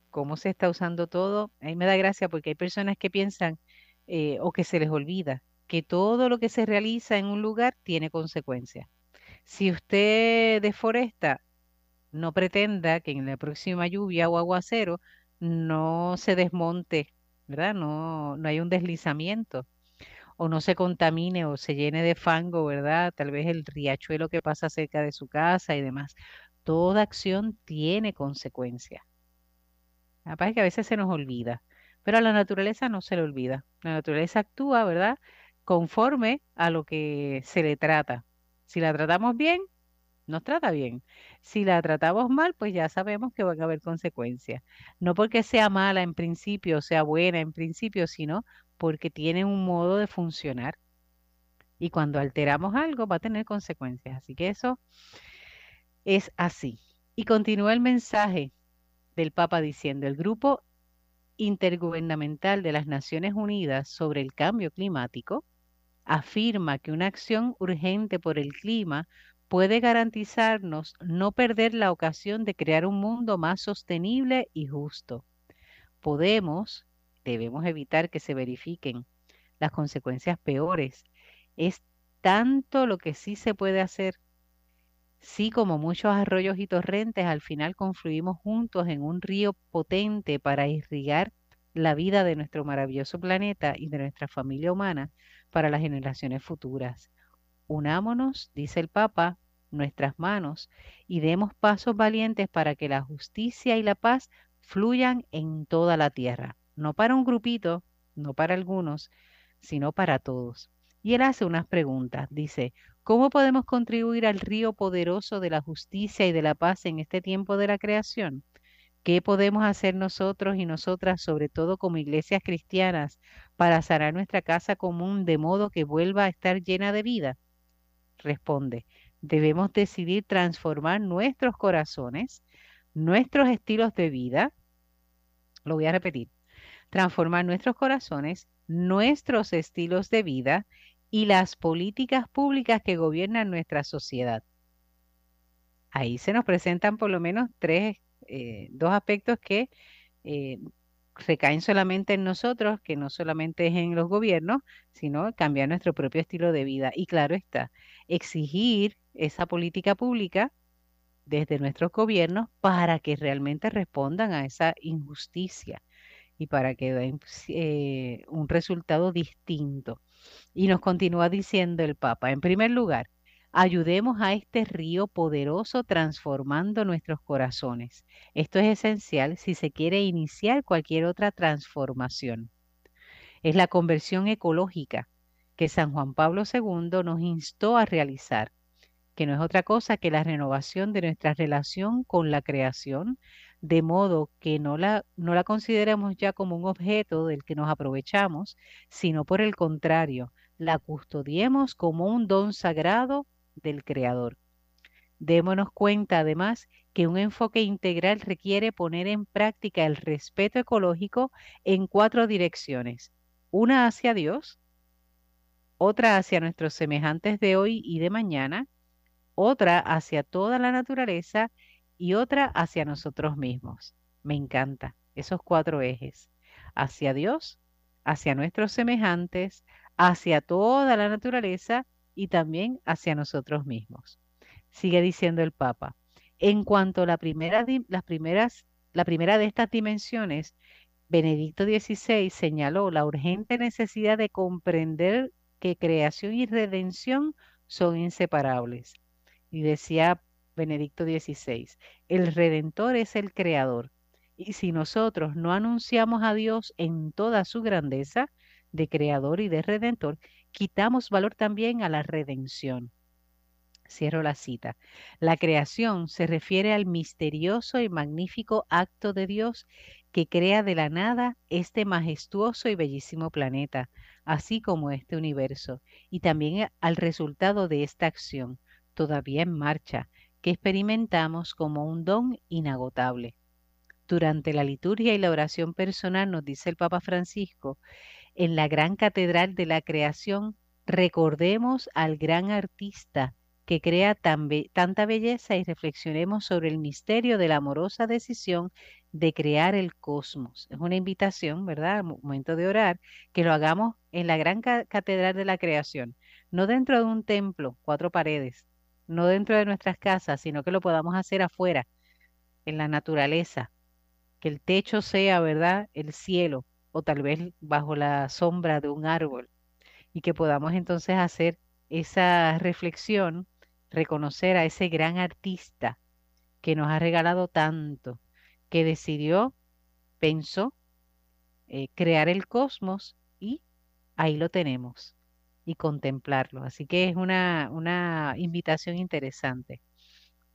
Speaker 2: ¿Cómo se está usando todo? A mí me da gracia porque hay personas que piensan eh, o que se les olvida que todo lo que se realiza en un lugar tiene consecuencias. Si usted deforesta, no pretenda que en la próxima lluvia o aguacero no se desmonte, ¿verdad? No, no hay un deslizamiento o no se contamine o se llene de fango, ¿verdad? Tal vez el riachuelo que pasa cerca de su casa y demás. Toda acción tiene consecuencias. Capaz que a veces se nos olvida, pero a la naturaleza no se le olvida. La naturaleza actúa, ¿verdad? Conforme a lo que se le trata. Si la tratamos bien, nos trata bien. Si la tratamos mal, pues ya sabemos que van a haber consecuencias. No porque sea mala en principio, o sea buena en principio, sino porque tiene un modo de funcionar. Y cuando alteramos algo va a tener consecuencias. Así que eso es así. Y continúa el mensaje del Papa diciendo, el grupo intergubernamental de las Naciones Unidas sobre el cambio climático afirma que una acción urgente por el clima puede garantizarnos no perder la ocasión de crear un mundo más sostenible y justo. Podemos debemos evitar que se verifiquen las consecuencias peores. Es tanto lo que sí se puede hacer. Sí, como muchos arroyos y torrentes, al final confluimos juntos en un río potente para irrigar la vida de nuestro maravilloso planeta y de nuestra familia humana para las generaciones futuras. Unámonos, dice el Papa, nuestras manos y demos pasos valientes para que la justicia y la paz fluyan en toda la tierra no para un grupito, no para algunos, sino para todos. Y él hace unas preguntas. Dice, ¿cómo podemos contribuir al río poderoso de la justicia y de la paz en este tiempo de la creación? ¿Qué podemos hacer nosotros y nosotras, sobre todo como iglesias cristianas, para sanar nuestra casa común de modo que vuelva a estar llena de vida? Responde, debemos decidir transformar nuestros corazones, nuestros estilos de vida. Lo voy a repetir transformar nuestros corazones, nuestros estilos de vida y las políticas públicas que gobiernan nuestra sociedad. Ahí se nos presentan por lo menos tres, eh, dos aspectos que eh, recaen solamente en nosotros, que no solamente es en los gobiernos, sino cambiar nuestro propio estilo de vida. Y claro está, exigir esa política pública desde nuestros gobiernos para que realmente respondan a esa injusticia y para que den eh, un resultado distinto. Y nos continúa diciendo el Papa, en primer lugar, ayudemos a este río poderoso transformando nuestros corazones. Esto es esencial si se quiere iniciar cualquier otra transformación. Es la conversión ecológica que San Juan Pablo II nos instó a realizar, que no es otra cosa que la renovación de nuestra relación con la creación, de modo que no la, no la consideremos ya como un objeto del que nos aprovechamos, sino por el contrario, la custodiemos como un don sagrado del Creador. Démonos cuenta además que un enfoque integral requiere poner en práctica el respeto ecológico en cuatro direcciones. Una hacia Dios, otra hacia nuestros semejantes de hoy y de mañana, otra hacia toda la naturaleza y otra hacia nosotros mismos. Me encanta esos cuatro ejes. Hacia Dios, hacia nuestros semejantes, hacia toda la naturaleza y también hacia nosotros mismos. Sigue diciendo el Papa. En cuanto a la primera, las primeras, la primera de estas dimensiones, Benedicto XVI señaló la urgente necesidad de comprender que creación y redención son inseparables. Y decía Benedicto XVI, el Redentor es el Creador. Y si nosotros no anunciamos a Dios en toda su grandeza de Creador y de Redentor, quitamos valor también a la redención. Cierro la cita. La creación se refiere al misterioso y magnífico acto de Dios que crea de la nada este majestuoso y bellísimo planeta, así como este universo, y también al resultado de esta acción, todavía en marcha, que experimentamos como un don inagotable. Durante la liturgia y la oración personal, nos dice el Papa Francisco, en la gran catedral de la creación, recordemos al gran artista que crea tanta belleza y reflexionemos sobre el misterio de la amorosa decisión de crear el cosmos. Es una invitación, ¿verdad? momento de orar, que lo hagamos en la gran catedral de la creación, no dentro de un templo, cuatro paredes, no dentro de nuestras casas, sino que lo podamos hacer afuera, en la naturaleza, que el techo sea, ¿verdad? El cielo o tal vez bajo la sombra de un árbol y que podamos entonces hacer esa reflexión reconocer a ese gran artista que nos ha regalado tanto, que decidió, pensó, eh, crear el cosmos y ahí lo tenemos y contemplarlo. Así que es una, una invitación interesante.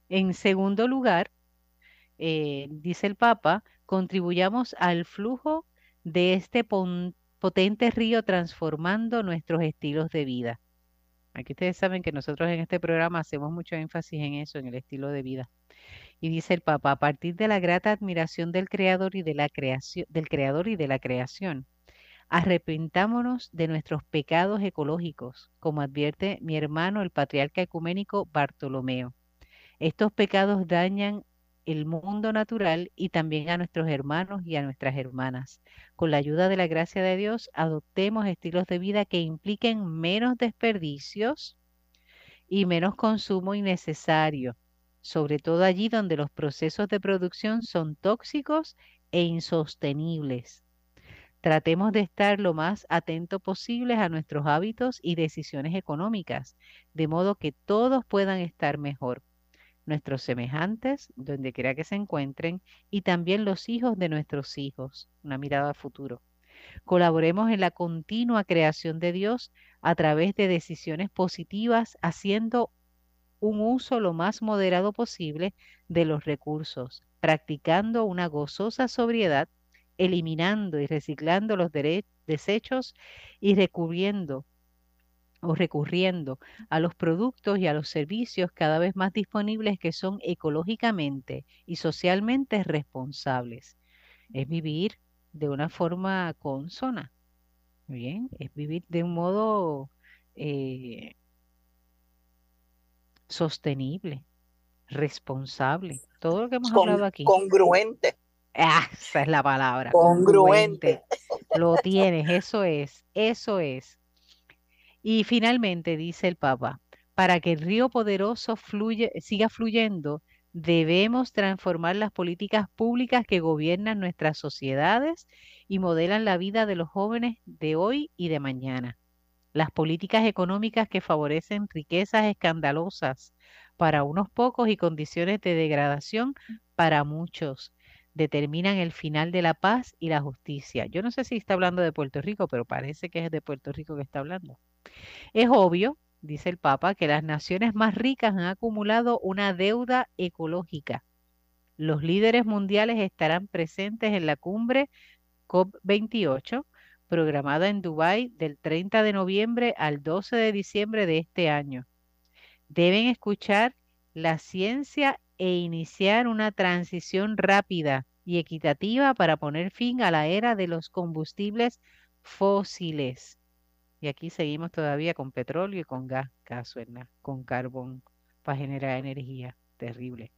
Speaker 2: En segundo lugar, eh, dice el Papa, contribuyamos al flujo de este potente río transformando nuestros estilos de vida. Aquí ustedes saben que nosotros en este programa hacemos mucho énfasis en eso, en el estilo de vida. Y dice el Papa, a partir de la grata admiración del Creador y de la creación, del Creador y de la creación, arrepentámonos de nuestros pecados ecológicos, como advierte mi hermano el patriarca ecuménico Bartolomeo. Estos pecados dañan el mundo natural y también a nuestros hermanos y a nuestras hermanas. Con la ayuda de la gracia de Dios, adoptemos estilos de vida que impliquen menos desperdicios y menos consumo innecesario, sobre todo allí donde los procesos de producción son tóxicos e insostenibles. Tratemos de estar lo más atento posibles a nuestros hábitos y decisiones económicas, de modo que todos puedan estar mejor nuestros semejantes, donde quiera que se encuentren, y también los hijos de nuestros hijos, una mirada a futuro. Colaboremos en la continua creación de Dios a través de decisiones positivas, haciendo un uso lo más moderado posible de los recursos, practicando una gozosa sobriedad, eliminando y reciclando los desechos y recubriendo o recurriendo a los productos y a los servicios cada vez más disponibles que son ecológicamente y socialmente responsables. Es vivir de una forma consona. Bien, es vivir de un modo eh, sostenible, responsable. Todo lo que hemos hablado aquí.
Speaker 3: Congruente.
Speaker 2: Ah, esa es la palabra.
Speaker 3: Congruente.
Speaker 2: congruente. Lo tienes, eso es, eso es. Y finalmente, dice el Papa, para que el río poderoso fluye, siga fluyendo, debemos transformar las políticas públicas que gobiernan nuestras sociedades y modelan la vida de los jóvenes de hoy y de mañana. Las políticas económicas que favorecen riquezas escandalosas para unos pocos y condiciones de degradación para muchos determinan el final de la paz y la justicia. Yo no sé si está hablando de Puerto Rico, pero parece que es de Puerto Rico que está hablando. Es obvio, dice el Papa, que las naciones más ricas han acumulado una deuda ecológica. Los líderes mundiales estarán presentes en la cumbre COP28, programada en Dubái del 30 de noviembre al 12 de diciembre de este año. Deben escuchar la ciencia e iniciar una transición rápida y equitativa para poner fin a la era de los combustibles fósiles. Y aquí seguimos todavía con petróleo y con gas, gasolina, con carbón para generar energía. Terrible.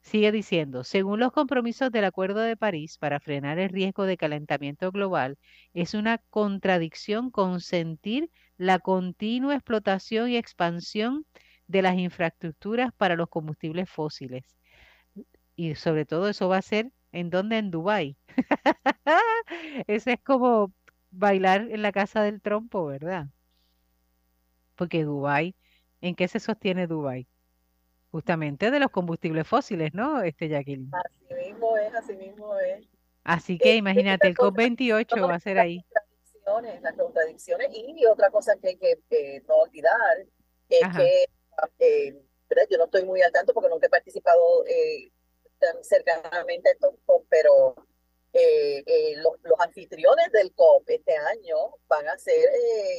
Speaker 2: Sigue diciendo, según los compromisos del Acuerdo de París para frenar el riesgo de calentamiento global, es una contradicción consentir la continua explotación y expansión de las infraestructuras para los combustibles fósiles. Y sobre todo eso va a ser en donde en Dubái. Eso es como bailar en la casa del trompo, ¿verdad? Porque Dubái, ¿en qué se sostiene Dubái? Justamente de los combustibles fósiles, ¿no? Este Jacqueline.
Speaker 3: Así mismo es, así mismo es.
Speaker 2: Así que imagínate, el COP28 va a ser ahí.
Speaker 3: Las contradicciones, las contradicciones y otra cosa que hay que no olvidar es que eh, yo no estoy muy al tanto porque nunca he participado eh, tan cercanamente en COP, pero eh, eh, los, los, anfitriones del COP este año van a ser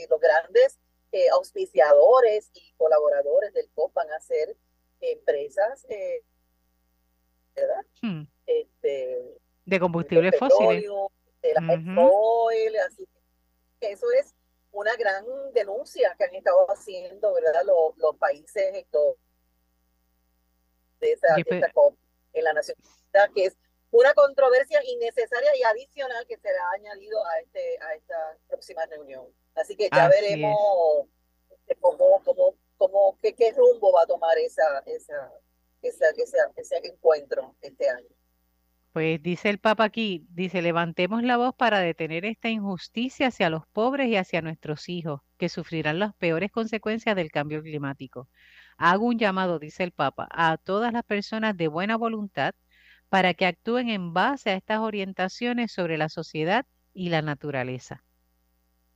Speaker 3: los grandes auspiciadores y colaboradores del COP, van a ser empresas, ¿verdad?
Speaker 2: Hmm.
Speaker 3: Este,
Speaker 2: de combustibles fósiles.
Speaker 3: De la oil, así que eso es una gran denuncia que han estado haciendo, ¿verdad? Los, los países de esa, COP en la Nación que es una controversia innecesaria y adicional que será añadido a este a esta próxima reunión. Así que ya veremos este, cómo, cómo, cómo qué, qué, rumbo va a tomar esa, esa, esa, ese encuentro este año.
Speaker 2: Pues dice el Papa aquí, dice, levantemos la voz para detener esta injusticia hacia los pobres y hacia nuestros hijos, que sufrirán las peores consecuencias del cambio climático. Hago un llamado, dice el Papa, a todas las personas de buena voluntad para que actúen en base a estas orientaciones sobre la sociedad y la naturaleza.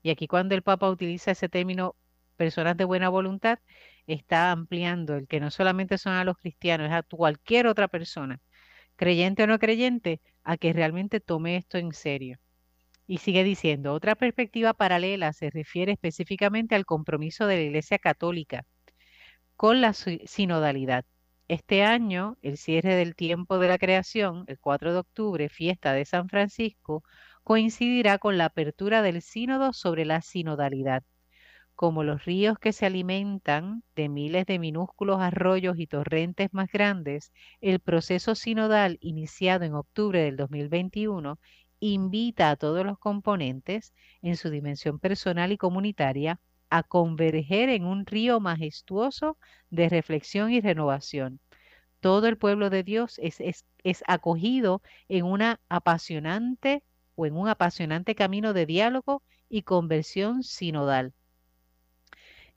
Speaker 2: Y aquí cuando el Papa utiliza ese término personas de buena voluntad, está ampliando el que no solamente son a los cristianos, es a cualquier otra persona creyente o no creyente, a que realmente tome esto en serio. Y sigue diciendo, otra perspectiva paralela se refiere específicamente al compromiso de la Iglesia Católica con la sinodalidad. Este año, el cierre del tiempo de la creación, el 4 de octubre, fiesta de San Francisco, coincidirá con la apertura del sínodo sobre la sinodalidad. Como los ríos que se alimentan de miles de minúsculos arroyos y torrentes más grandes, el proceso sinodal iniciado en octubre del 2021 invita a todos los componentes, en su dimensión personal y comunitaria, a converger en un río majestuoso de reflexión y renovación. Todo el pueblo de Dios es, es, es acogido en una apasionante o en un apasionante camino de diálogo y conversión sinodal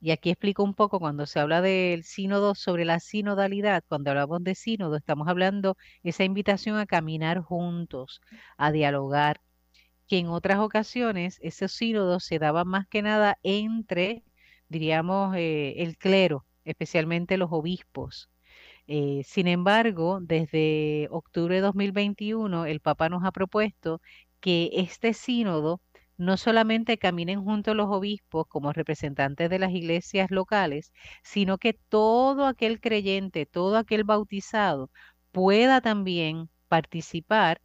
Speaker 2: y aquí explico un poco cuando se habla del sínodo sobre la sinodalidad, cuando hablamos de sínodo, estamos hablando esa invitación a caminar juntos, a dialogar, que en otras ocasiones esos sínodos se daban más que nada entre, diríamos, eh, el clero, especialmente los obispos. Eh, sin embargo, desde octubre de 2021, el Papa nos ha propuesto que este sínodo no solamente caminen junto a los obispos como representantes de las iglesias locales, sino que todo aquel creyente, todo aquel bautizado pueda también participar,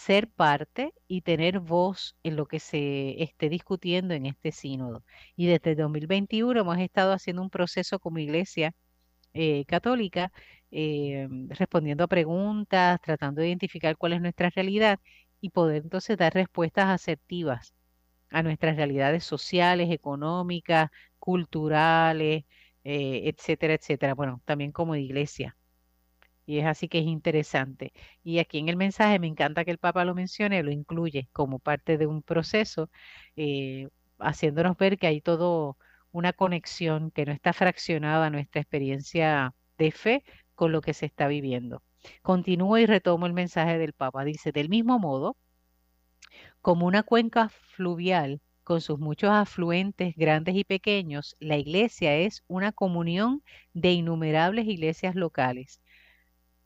Speaker 2: ser parte y tener voz en lo que se esté discutiendo en este sínodo. Y desde 2021 hemos estado haciendo un proceso como iglesia eh, católica, eh, respondiendo a preguntas, tratando de identificar cuál es nuestra realidad y poder entonces dar respuestas asertivas a nuestras realidades sociales, económicas, culturales, eh, etcétera, etcétera. Bueno, también como iglesia. Y es así que es interesante. Y aquí en el mensaje me encanta que el Papa lo mencione, lo incluye como parte de un proceso, eh, haciéndonos ver que hay todo una conexión, que no está fraccionada nuestra experiencia de fe con lo que se está viviendo. Continúo y retomo el mensaje del Papa. Dice, del mismo modo, como una cuenca fluvial con sus muchos afluentes grandes y pequeños, la iglesia es una comunión de innumerables iglesias locales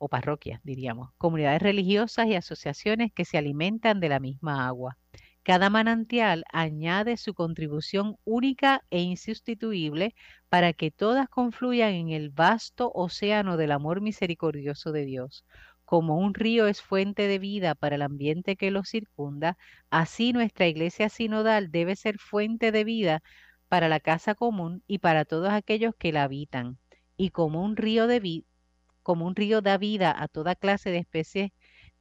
Speaker 2: o parroquias, diríamos, comunidades religiosas y asociaciones que se alimentan de la misma agua. Cada manantial añade su contribución única e insustituible para que todas confluyan en el vasto océano del amor misericordioso de Dios. Como un río es fuente de vida para el ambiente que lo circunda, así nuestra iglesia sinodal debe ser fuente de vida para la casa común y para todos aquellos que la habitan. Y como un río de como un río da vida a toda clase de especies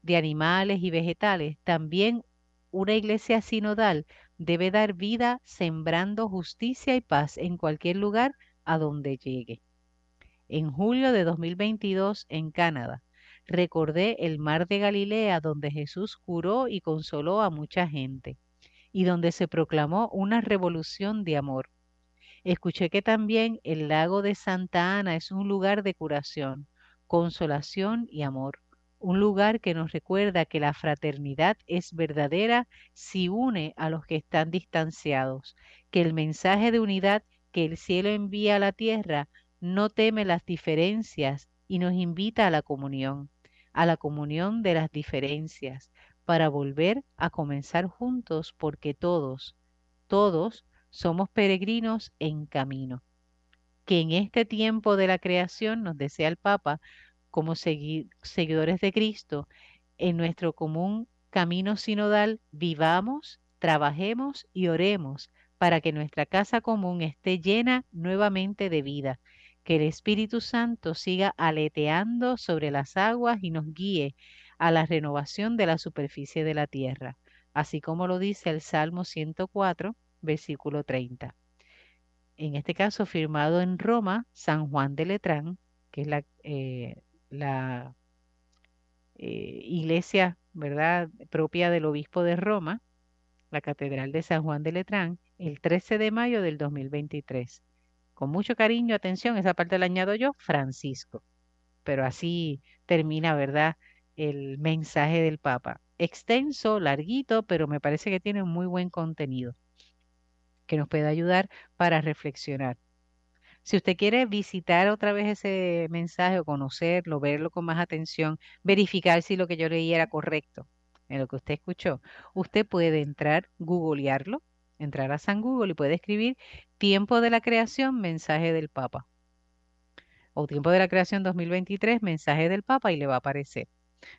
Speaker 2: de animales y vegetales, también una iglesia sinodal debe dar vida sembrando justicia y paz en cualquier lugar a donde llegue. En julio de 2022 en Canadá, recordé el mar de Galilea donde Jesús curó y consoló a mucha gente y donde se proclamó una revolución de amor. Escuché que también el lago de Santa Ana es un lugar de curación, consolación y amor un lugar que nos recuerda que la fraternidad es verdadera si une a los que están distanciados, que el mensaje de unidad que el cielo envía a la tierra no teme las diferencias y nos invita a la comunión, a la comunión de las diferencias, para volver a comenzar juntos porque todos, todos somos peregrinos en camino. Que en este tiempo de la creación, nos desea el Papa, como seguidores de Cristo, en nuestro común camino sinodal, vivamos, trabajemos y oremos para que nuestra casa común esté llena nuevamente de vida, que el Espíritu Santo siga aleteando sobre las aguas y nos guíe a la renovación de la superficie de la tierra, así como lo dice el Salmo 104, versículo 30. En este caso, firmado en Roma, San Juan de Letrán, que es la, eh, la eh, iglesia, ¿verdad?, propia del obispo de Roma, la Catedral de San Juan de Letrán, el 13 de mayo del 2023. Con mucho cariño, atención, esa parte la añado yo, Francisco. Pero así termina, ¿verdad?, el mensaje del Papa. Extenso, larguito, pero me parece que tiene un muy buen contenido que nos puede ayudar para reflexionar. Si usted quiere visitar otra vez ese mensaje o conocerlo, verlo con más atención, verificar si lo que yo leí era correcto en lo que usted escuchó, usted puede entrar, googlearlo, entrar a San Google y puede escribir Tiempo de la Creación, mensaje del Papa. O Tiempo de la Creación 2023, mensaje del Papa y le va a aparecer.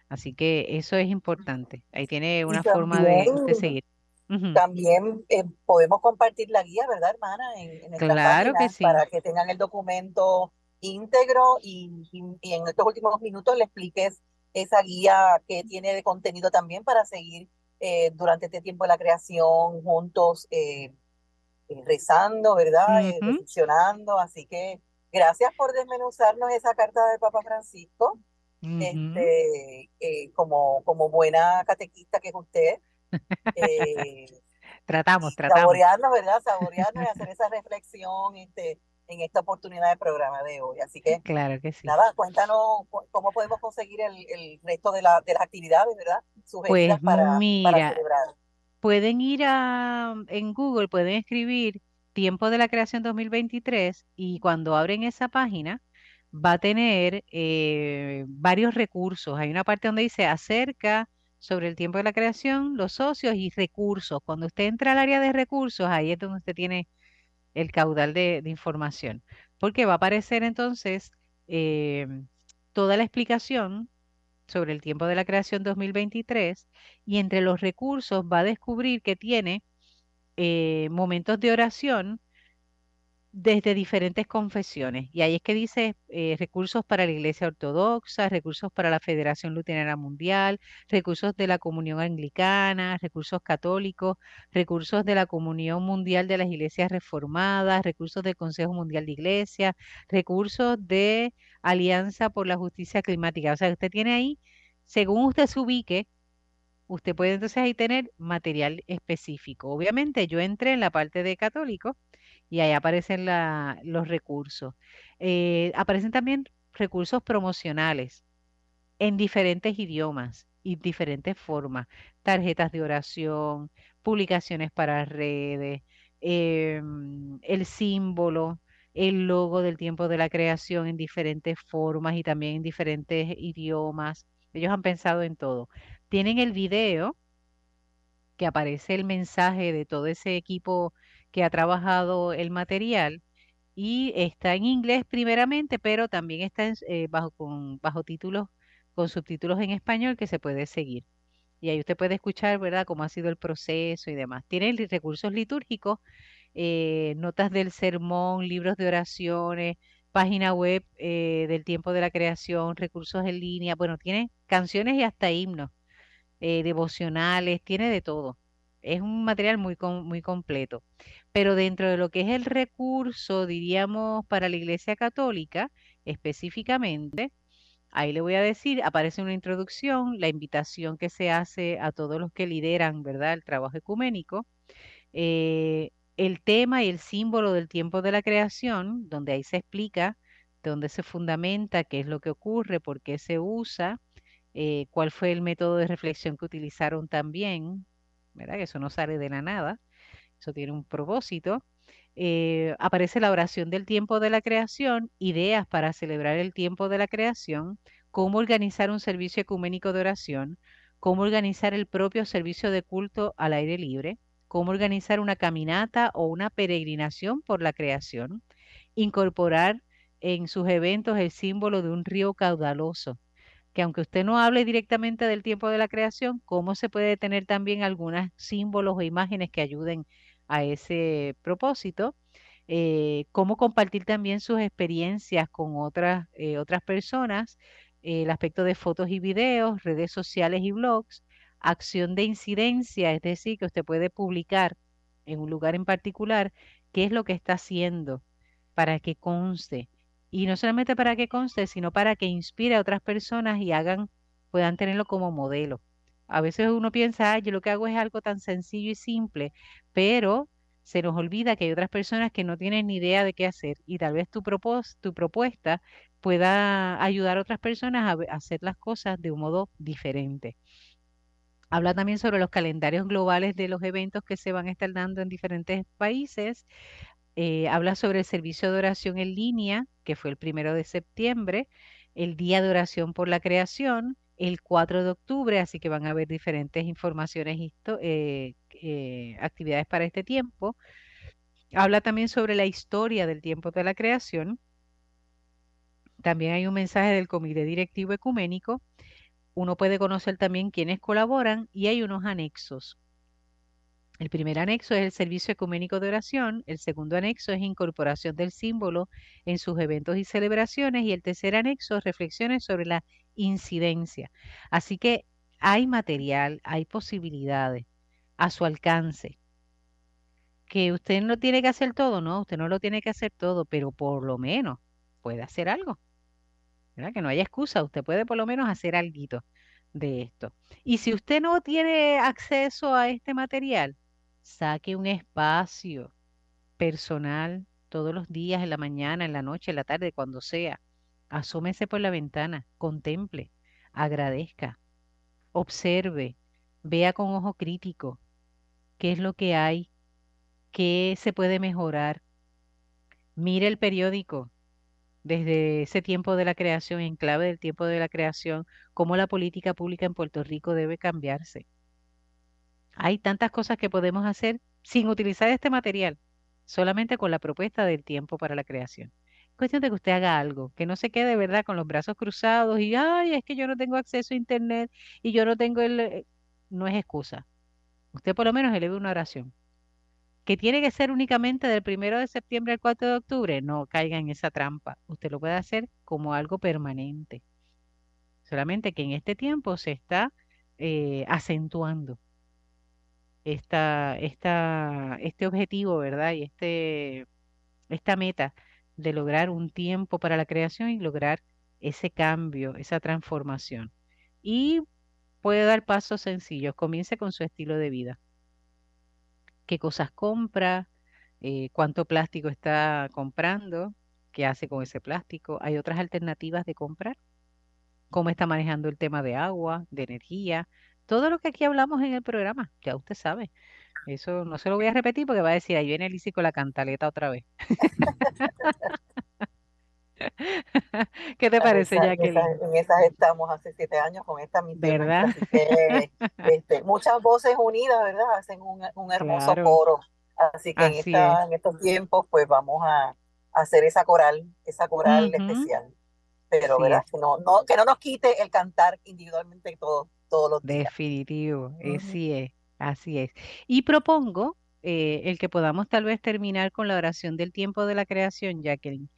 Speaker 2: Así que eso es importante. Ahí tiene una forma de usted seguir.
Speaker 3: También eh, podemos compartir la guía, ¿verdad, hermana? En,
Speaker 2: en claro que sí.
Speaker 3: Para que tengan el documento íntegro y, y, en estos últimos minutos le expliques esa guía que tiene de contenido también para seguir eh, durante este tiempo de la creación juntos eh, rezando, ¿verdad? reflexionando. Así que gracias por desmenuzarnos esa carta de Papa Francisco. este, como, como buena catequista que es usted.
Speaker 2: Eh, tratamos, tratamos.
Speaker 3: Saborearnos, ¿verdad? Saborearnos y hacer esa reflexión este, en esta oportunidad de programa de hoy. Así que,
Speaker 2: claro que sí.
Speaker 3: Nada, cuéntanos cómo podemos conseguir el, el resto de, la, de las actividades, ¿verdad?
Speaker 2: Sugeridas pues para, mira, celebrar. Pueden ir a, en Google, pueden escribir Tiempo de la Creación 2023 y cuando abren esa página va a tener eh, varios recursos. Hay una parte donde dice acerca sobre el tiempo de la creación, los socios y recursos. Cuando usted entra al área de recursos, ahí es donde usted tiene el caudal de, información, porque va a aparecer entonces em, toda la explicación sobre el tiempo de la creación 2023 y entre los recursos va a descubrir que tiene eh, momentos de oración desde diferentes confesiones. Y ahí es que dice eh, recursos para la Iglesia Ortodoxa, recursos para la Federación Luterana Mundial, recursos de la Comunión Anglicana, recursos católicos, recursos de la Comunión Mundial de las Iglesias Reformadas, recursos del Consejo Mundial de Iglesias, recursos de Alianza por la Justicia Climática. O sea, usted tiene ahí, según usted se ubique, usted puede entonces ahí tener material específico. Obviamente yo entré en la parte de católico y ahí aparecen los recursos. Eh, aparecen también recursos promocionales. en diferentes idiomas y diferentes formas, tarjetas de oración, publicaciones para redes, em, el símbolo, el logo del tiempo de la creación en diferentes formas y también en diferentes idiomas. Ellos han pensado en todo. Tienen el video que aparece el mensaje de todo ese equipo que ha trabajado el material y está en inglés primeramente, pero también está eh, bajo, con, bajo títulos, con subtítulos en español que se puede seguir. Y ahí usted puede escuchar, ¿verdad?, cómo ha sido el proceso y demás. Tiene recursos litúrgicos, eh, notas del sermón, libros de oraciones, página web eh, del tiempo de la creación, recursos en línea. Bueno, tiene canciones y hasta himnos, devocionales, tiene de todo. Es un material muy, muy completo. Pero dentro de lo que es el recurso, diríamos, para la Iglesia Católica, específicamente, ahí le voy a decir, aparece una introducción, la invitación que se hace a todos los que lideran, ¿verdad?, el trabajo ecuménico, eh, el tema y el símbolo del tiempo de la creación, donde ahí se explica de dónde se fundamenta, qué es lo que ocurre, por qué se usa, eh, cuál fue el método de reflexión que utilizaron también, ¿verdad? Eso no sale de la nada, eso tiene un propósito. Eh, aparece la oración del tiempo de la creación, ideas para celebrar el tiempo de la creación, cómo organizar un servicio ecuménico de oración, cómo organizar el propio servicio de culto al aire libre, cómo organizar una caminata o una peregrinación por la creación, incorporar en sus eventos el símbolo de un río caudaloso, que aunque usted no hable directamente del tiempo de la creación, cómo se puede tener también algunos símbolos o imágenes que ayuden a ese propósito, eh, cómo compartir también sus experiencias con otras, eh, otras personas, el aspecto de fotos y videos, redes sociales y blogs, acción de incidencia, es decir, que usted puede publicar en un lugar en particular qué es lo que está haciendo para que conste y no solamente para que conste, sino para que inspire a otras personas y hagan, puedan tenerlo como modelo. A veces uno piensa, yo lo que hago es algo tan sencillo y simple, pero se nos olvida que hay otras personas que no tienen ni idea de qué hacer y tal vez tu, tu propuesta pueda ayudar a otras personas a, hacer las cosas de un modo diferente. Habla también sobre los calendarios globales de los eventos que se van a estar dando en diferentes países. Eh, habla sobre el servicio de oración en línea, que fue el primero de septiembre, el Día de Oración por la Creación, el 4 de octubre, así que van a haber diferentes informaciones, eh, eh, actividades para este tiempo. Habla también sobre la historia del tiempo de la creación. También hay un mensaje del Comité Directivo Ecuménico. Uno puede conocer también quiénes colaboran y hay unos anexos. El primer anexo es el servicio ecuménico de oración, el segundo anexo es incorporación del símbolo en sus eventos y celebraciones y el tercer anexo reflexiones sobre la incidencia. Así que hay material, hay posibilidades a su alcance. Que usted no tiene que hacer todo, no, usted no lo tiene que hacer todo, pero por lo menos puede hacer algo. Que no haya excusa, usted puede por lo menos hacer algo de esto. Y si usted no tiene acceso a este material, Saque un espacio personal todos los días, en la mañana, en la noche, en la tarde, cuando sea. Asómese por la ventana, contemple, agradezca, observe, vea con ojo crítico qué es lo que hay, qué se puede mejorar. Mire el periódico desde ese tiempo de la creación, en clave del tiempo de la creación, cómo la política pública en Puerto Rico debe cambiarse. Hay tantas cosas que podemos hacer sin utilizar este material, solamente con la propuesta del tiempo para la creación. Es cuestión de que usted haga algo, que no se quede, ¿verdad?, con los brazos cruzados y, ay, es que yo no tengo acceso a internet y yo no tengo el... Eh", no es excusa. Usted por lo menos eleve una oración. ¿Que tiene que ser únicamente del primero de septiembre al 4 de octubre? No caiga en esa trampa. Usted lo puede hacer como algo permanente. Solamente que en este tiempo se está eh, acentuando esta, esta, este objetivo, ¿verdad? Y este, esta meta de lograr un tiempo para la creación y lograr ese cambio, esa transformación. Y puede dar pasos sencillos. Comience con su estilo de vida. ¿Qué cosas compra? Eh, ¿Cuánto plástico está comprando? ¿Qué hace con ese plástico? ¿Hay otras alternativas de comprar? cómo está manejando el tema de agua, de energía, todo lo que aquí hablamos en el programa, ya usted sabe. Eso no se lo voy a repetir porque va a decir, ahí viene Lizzy con la cantaleta otra vez. ¿Qué te parece,
Speaker 3: Esa-
Speaker 2: Jacqueline?
Speaker 3: esa- en esas estamos hace siete años con esta misión.
Speaker 2: ¿Verdad?
Speaker 3: Así que este, muchas voces unidas, ¿verdad? Hacen un, un hermoso
Speaker 2: Claro.
Speaker 3: coro. Así que en, esta, en estos tiempos, pues vamos a, a hacer esa coral, esa coral especial. Pero. Que no, no, que no nos quite el cantar individualmente todo, todos los días.
Speaker 2: Definitivo, así es, así es. Y propongo eh, el que podamos tal vez terminar con la oración del tiempo de la creación, Jacqueline.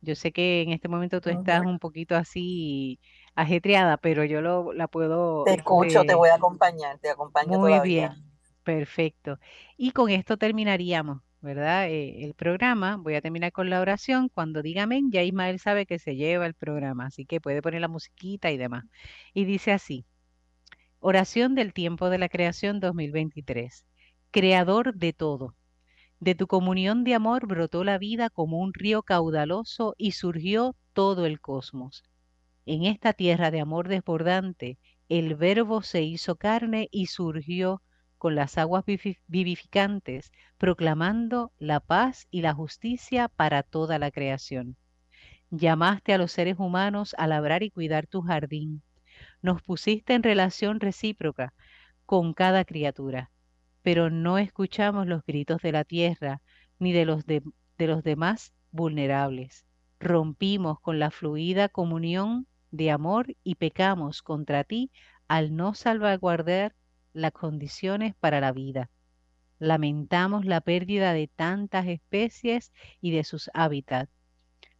Speaker 2: Yo sé que en este momento tú estás un poquito así ajetreada, pero yo lo, la puedo,
Speaker 3: Te escucho, te
Speaker 2: este,
Speaker 3: voy a acompañar, te acompaño
Speaker 2: muy
Speaker 3: todavía.
Speaker 2: bien, perfecto. Y con esto terminaríamos, ¿verdad? Eh, el programa. Voy a terminar con la oración. Cuando diga amén, ya Ismael sabe que se lleva el programa, así que puede poner la musiquita y demás. Y dice así. Oración del tiempo de la creación 2023. Creador de todo. De tu comunión de amor brotó la vida como un río caudaloso y surgió todo el cosmos. En esta tierra de amor desbordante, el Verbo se hizo carne y surgió con las aguas vivi- vivificantes, proclamando la paz y la justicia para toda la creación. Llamaste a los seres humanos a labrar y cuidar tu jardín. Nos pusiste en relación recíproca con cada criatura, pero no escuchamos los gritos de la tierra ni de los, de, de los demás vulnerables. Rompimos con la fluida comunión de amor y pecamos contra ti al no salvaguardar las condiciones para la vida. Lamentamos la pérdida de tantas especies y de sus hábitats.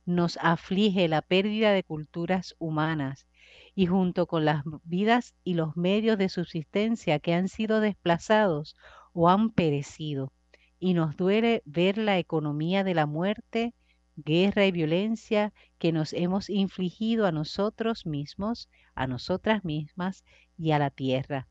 Speaker 2: Nos aflige la pérdida de culturas humanas y junto con las vidas y los medios de subsistencia que han sido desplazados o han perecido. Y nos duele ver la economía de la muerte, guerra y violencia que nos hemos infligido a nosotros mismos, a nosotras mismas y a la tierra.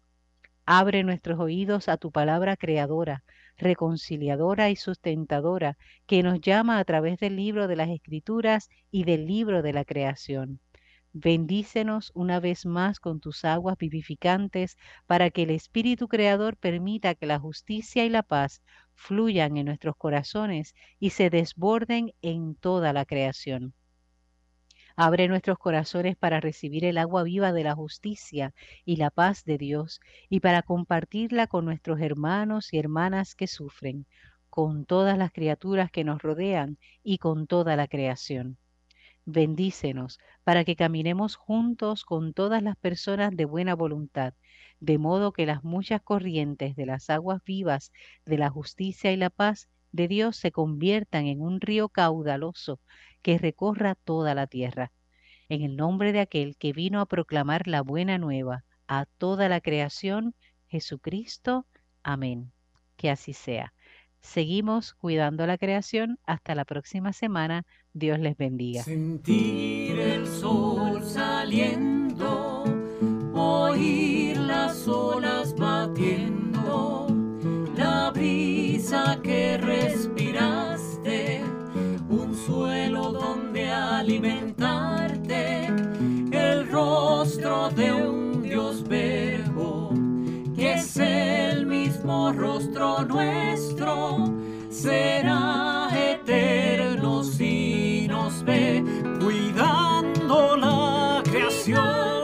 Speaker 2: Abre nuestros oídos a tu palabra creadora, reconciliadora y sustentadora, que nos llama a través del libro de las Escrituras y del libro de la creación. Bendícenos una vez más con tus aguas vivificantes para que el Espíritu Creador permita que la justicia y la paz fluyan en nuestros corazones y se desborden en toda la creación. Abre nuestros corazones para recibir el agua viva de la justicia y la paz de Dios y para compartirla con nuestros hermanos y hermanas que sufren, con todas las criaturas que nos rodean y con toda la creación. Bendícenos para que caminemos juntos con todas las personas de buena voluntad, de modo que las muchas corrientes de las aguas vivas de la justicia y la paz de Dios se conviertan en un río caudaloso que recorra toda la tierra. En el nombre de aquel que vino a proclamar la buena nueva a toda la creación, Jesucristo. Amén. Que así sea. Seguimos cuidando la creación. Hasta la próxima semana. Dios les bendiga.
Speaker 1: Sentir el sol saliendo, oír las olas alimentarte el rostro de un Dios verbo, que es el mismo rostro nuestro, será eterno si nos ve cuidando la creación.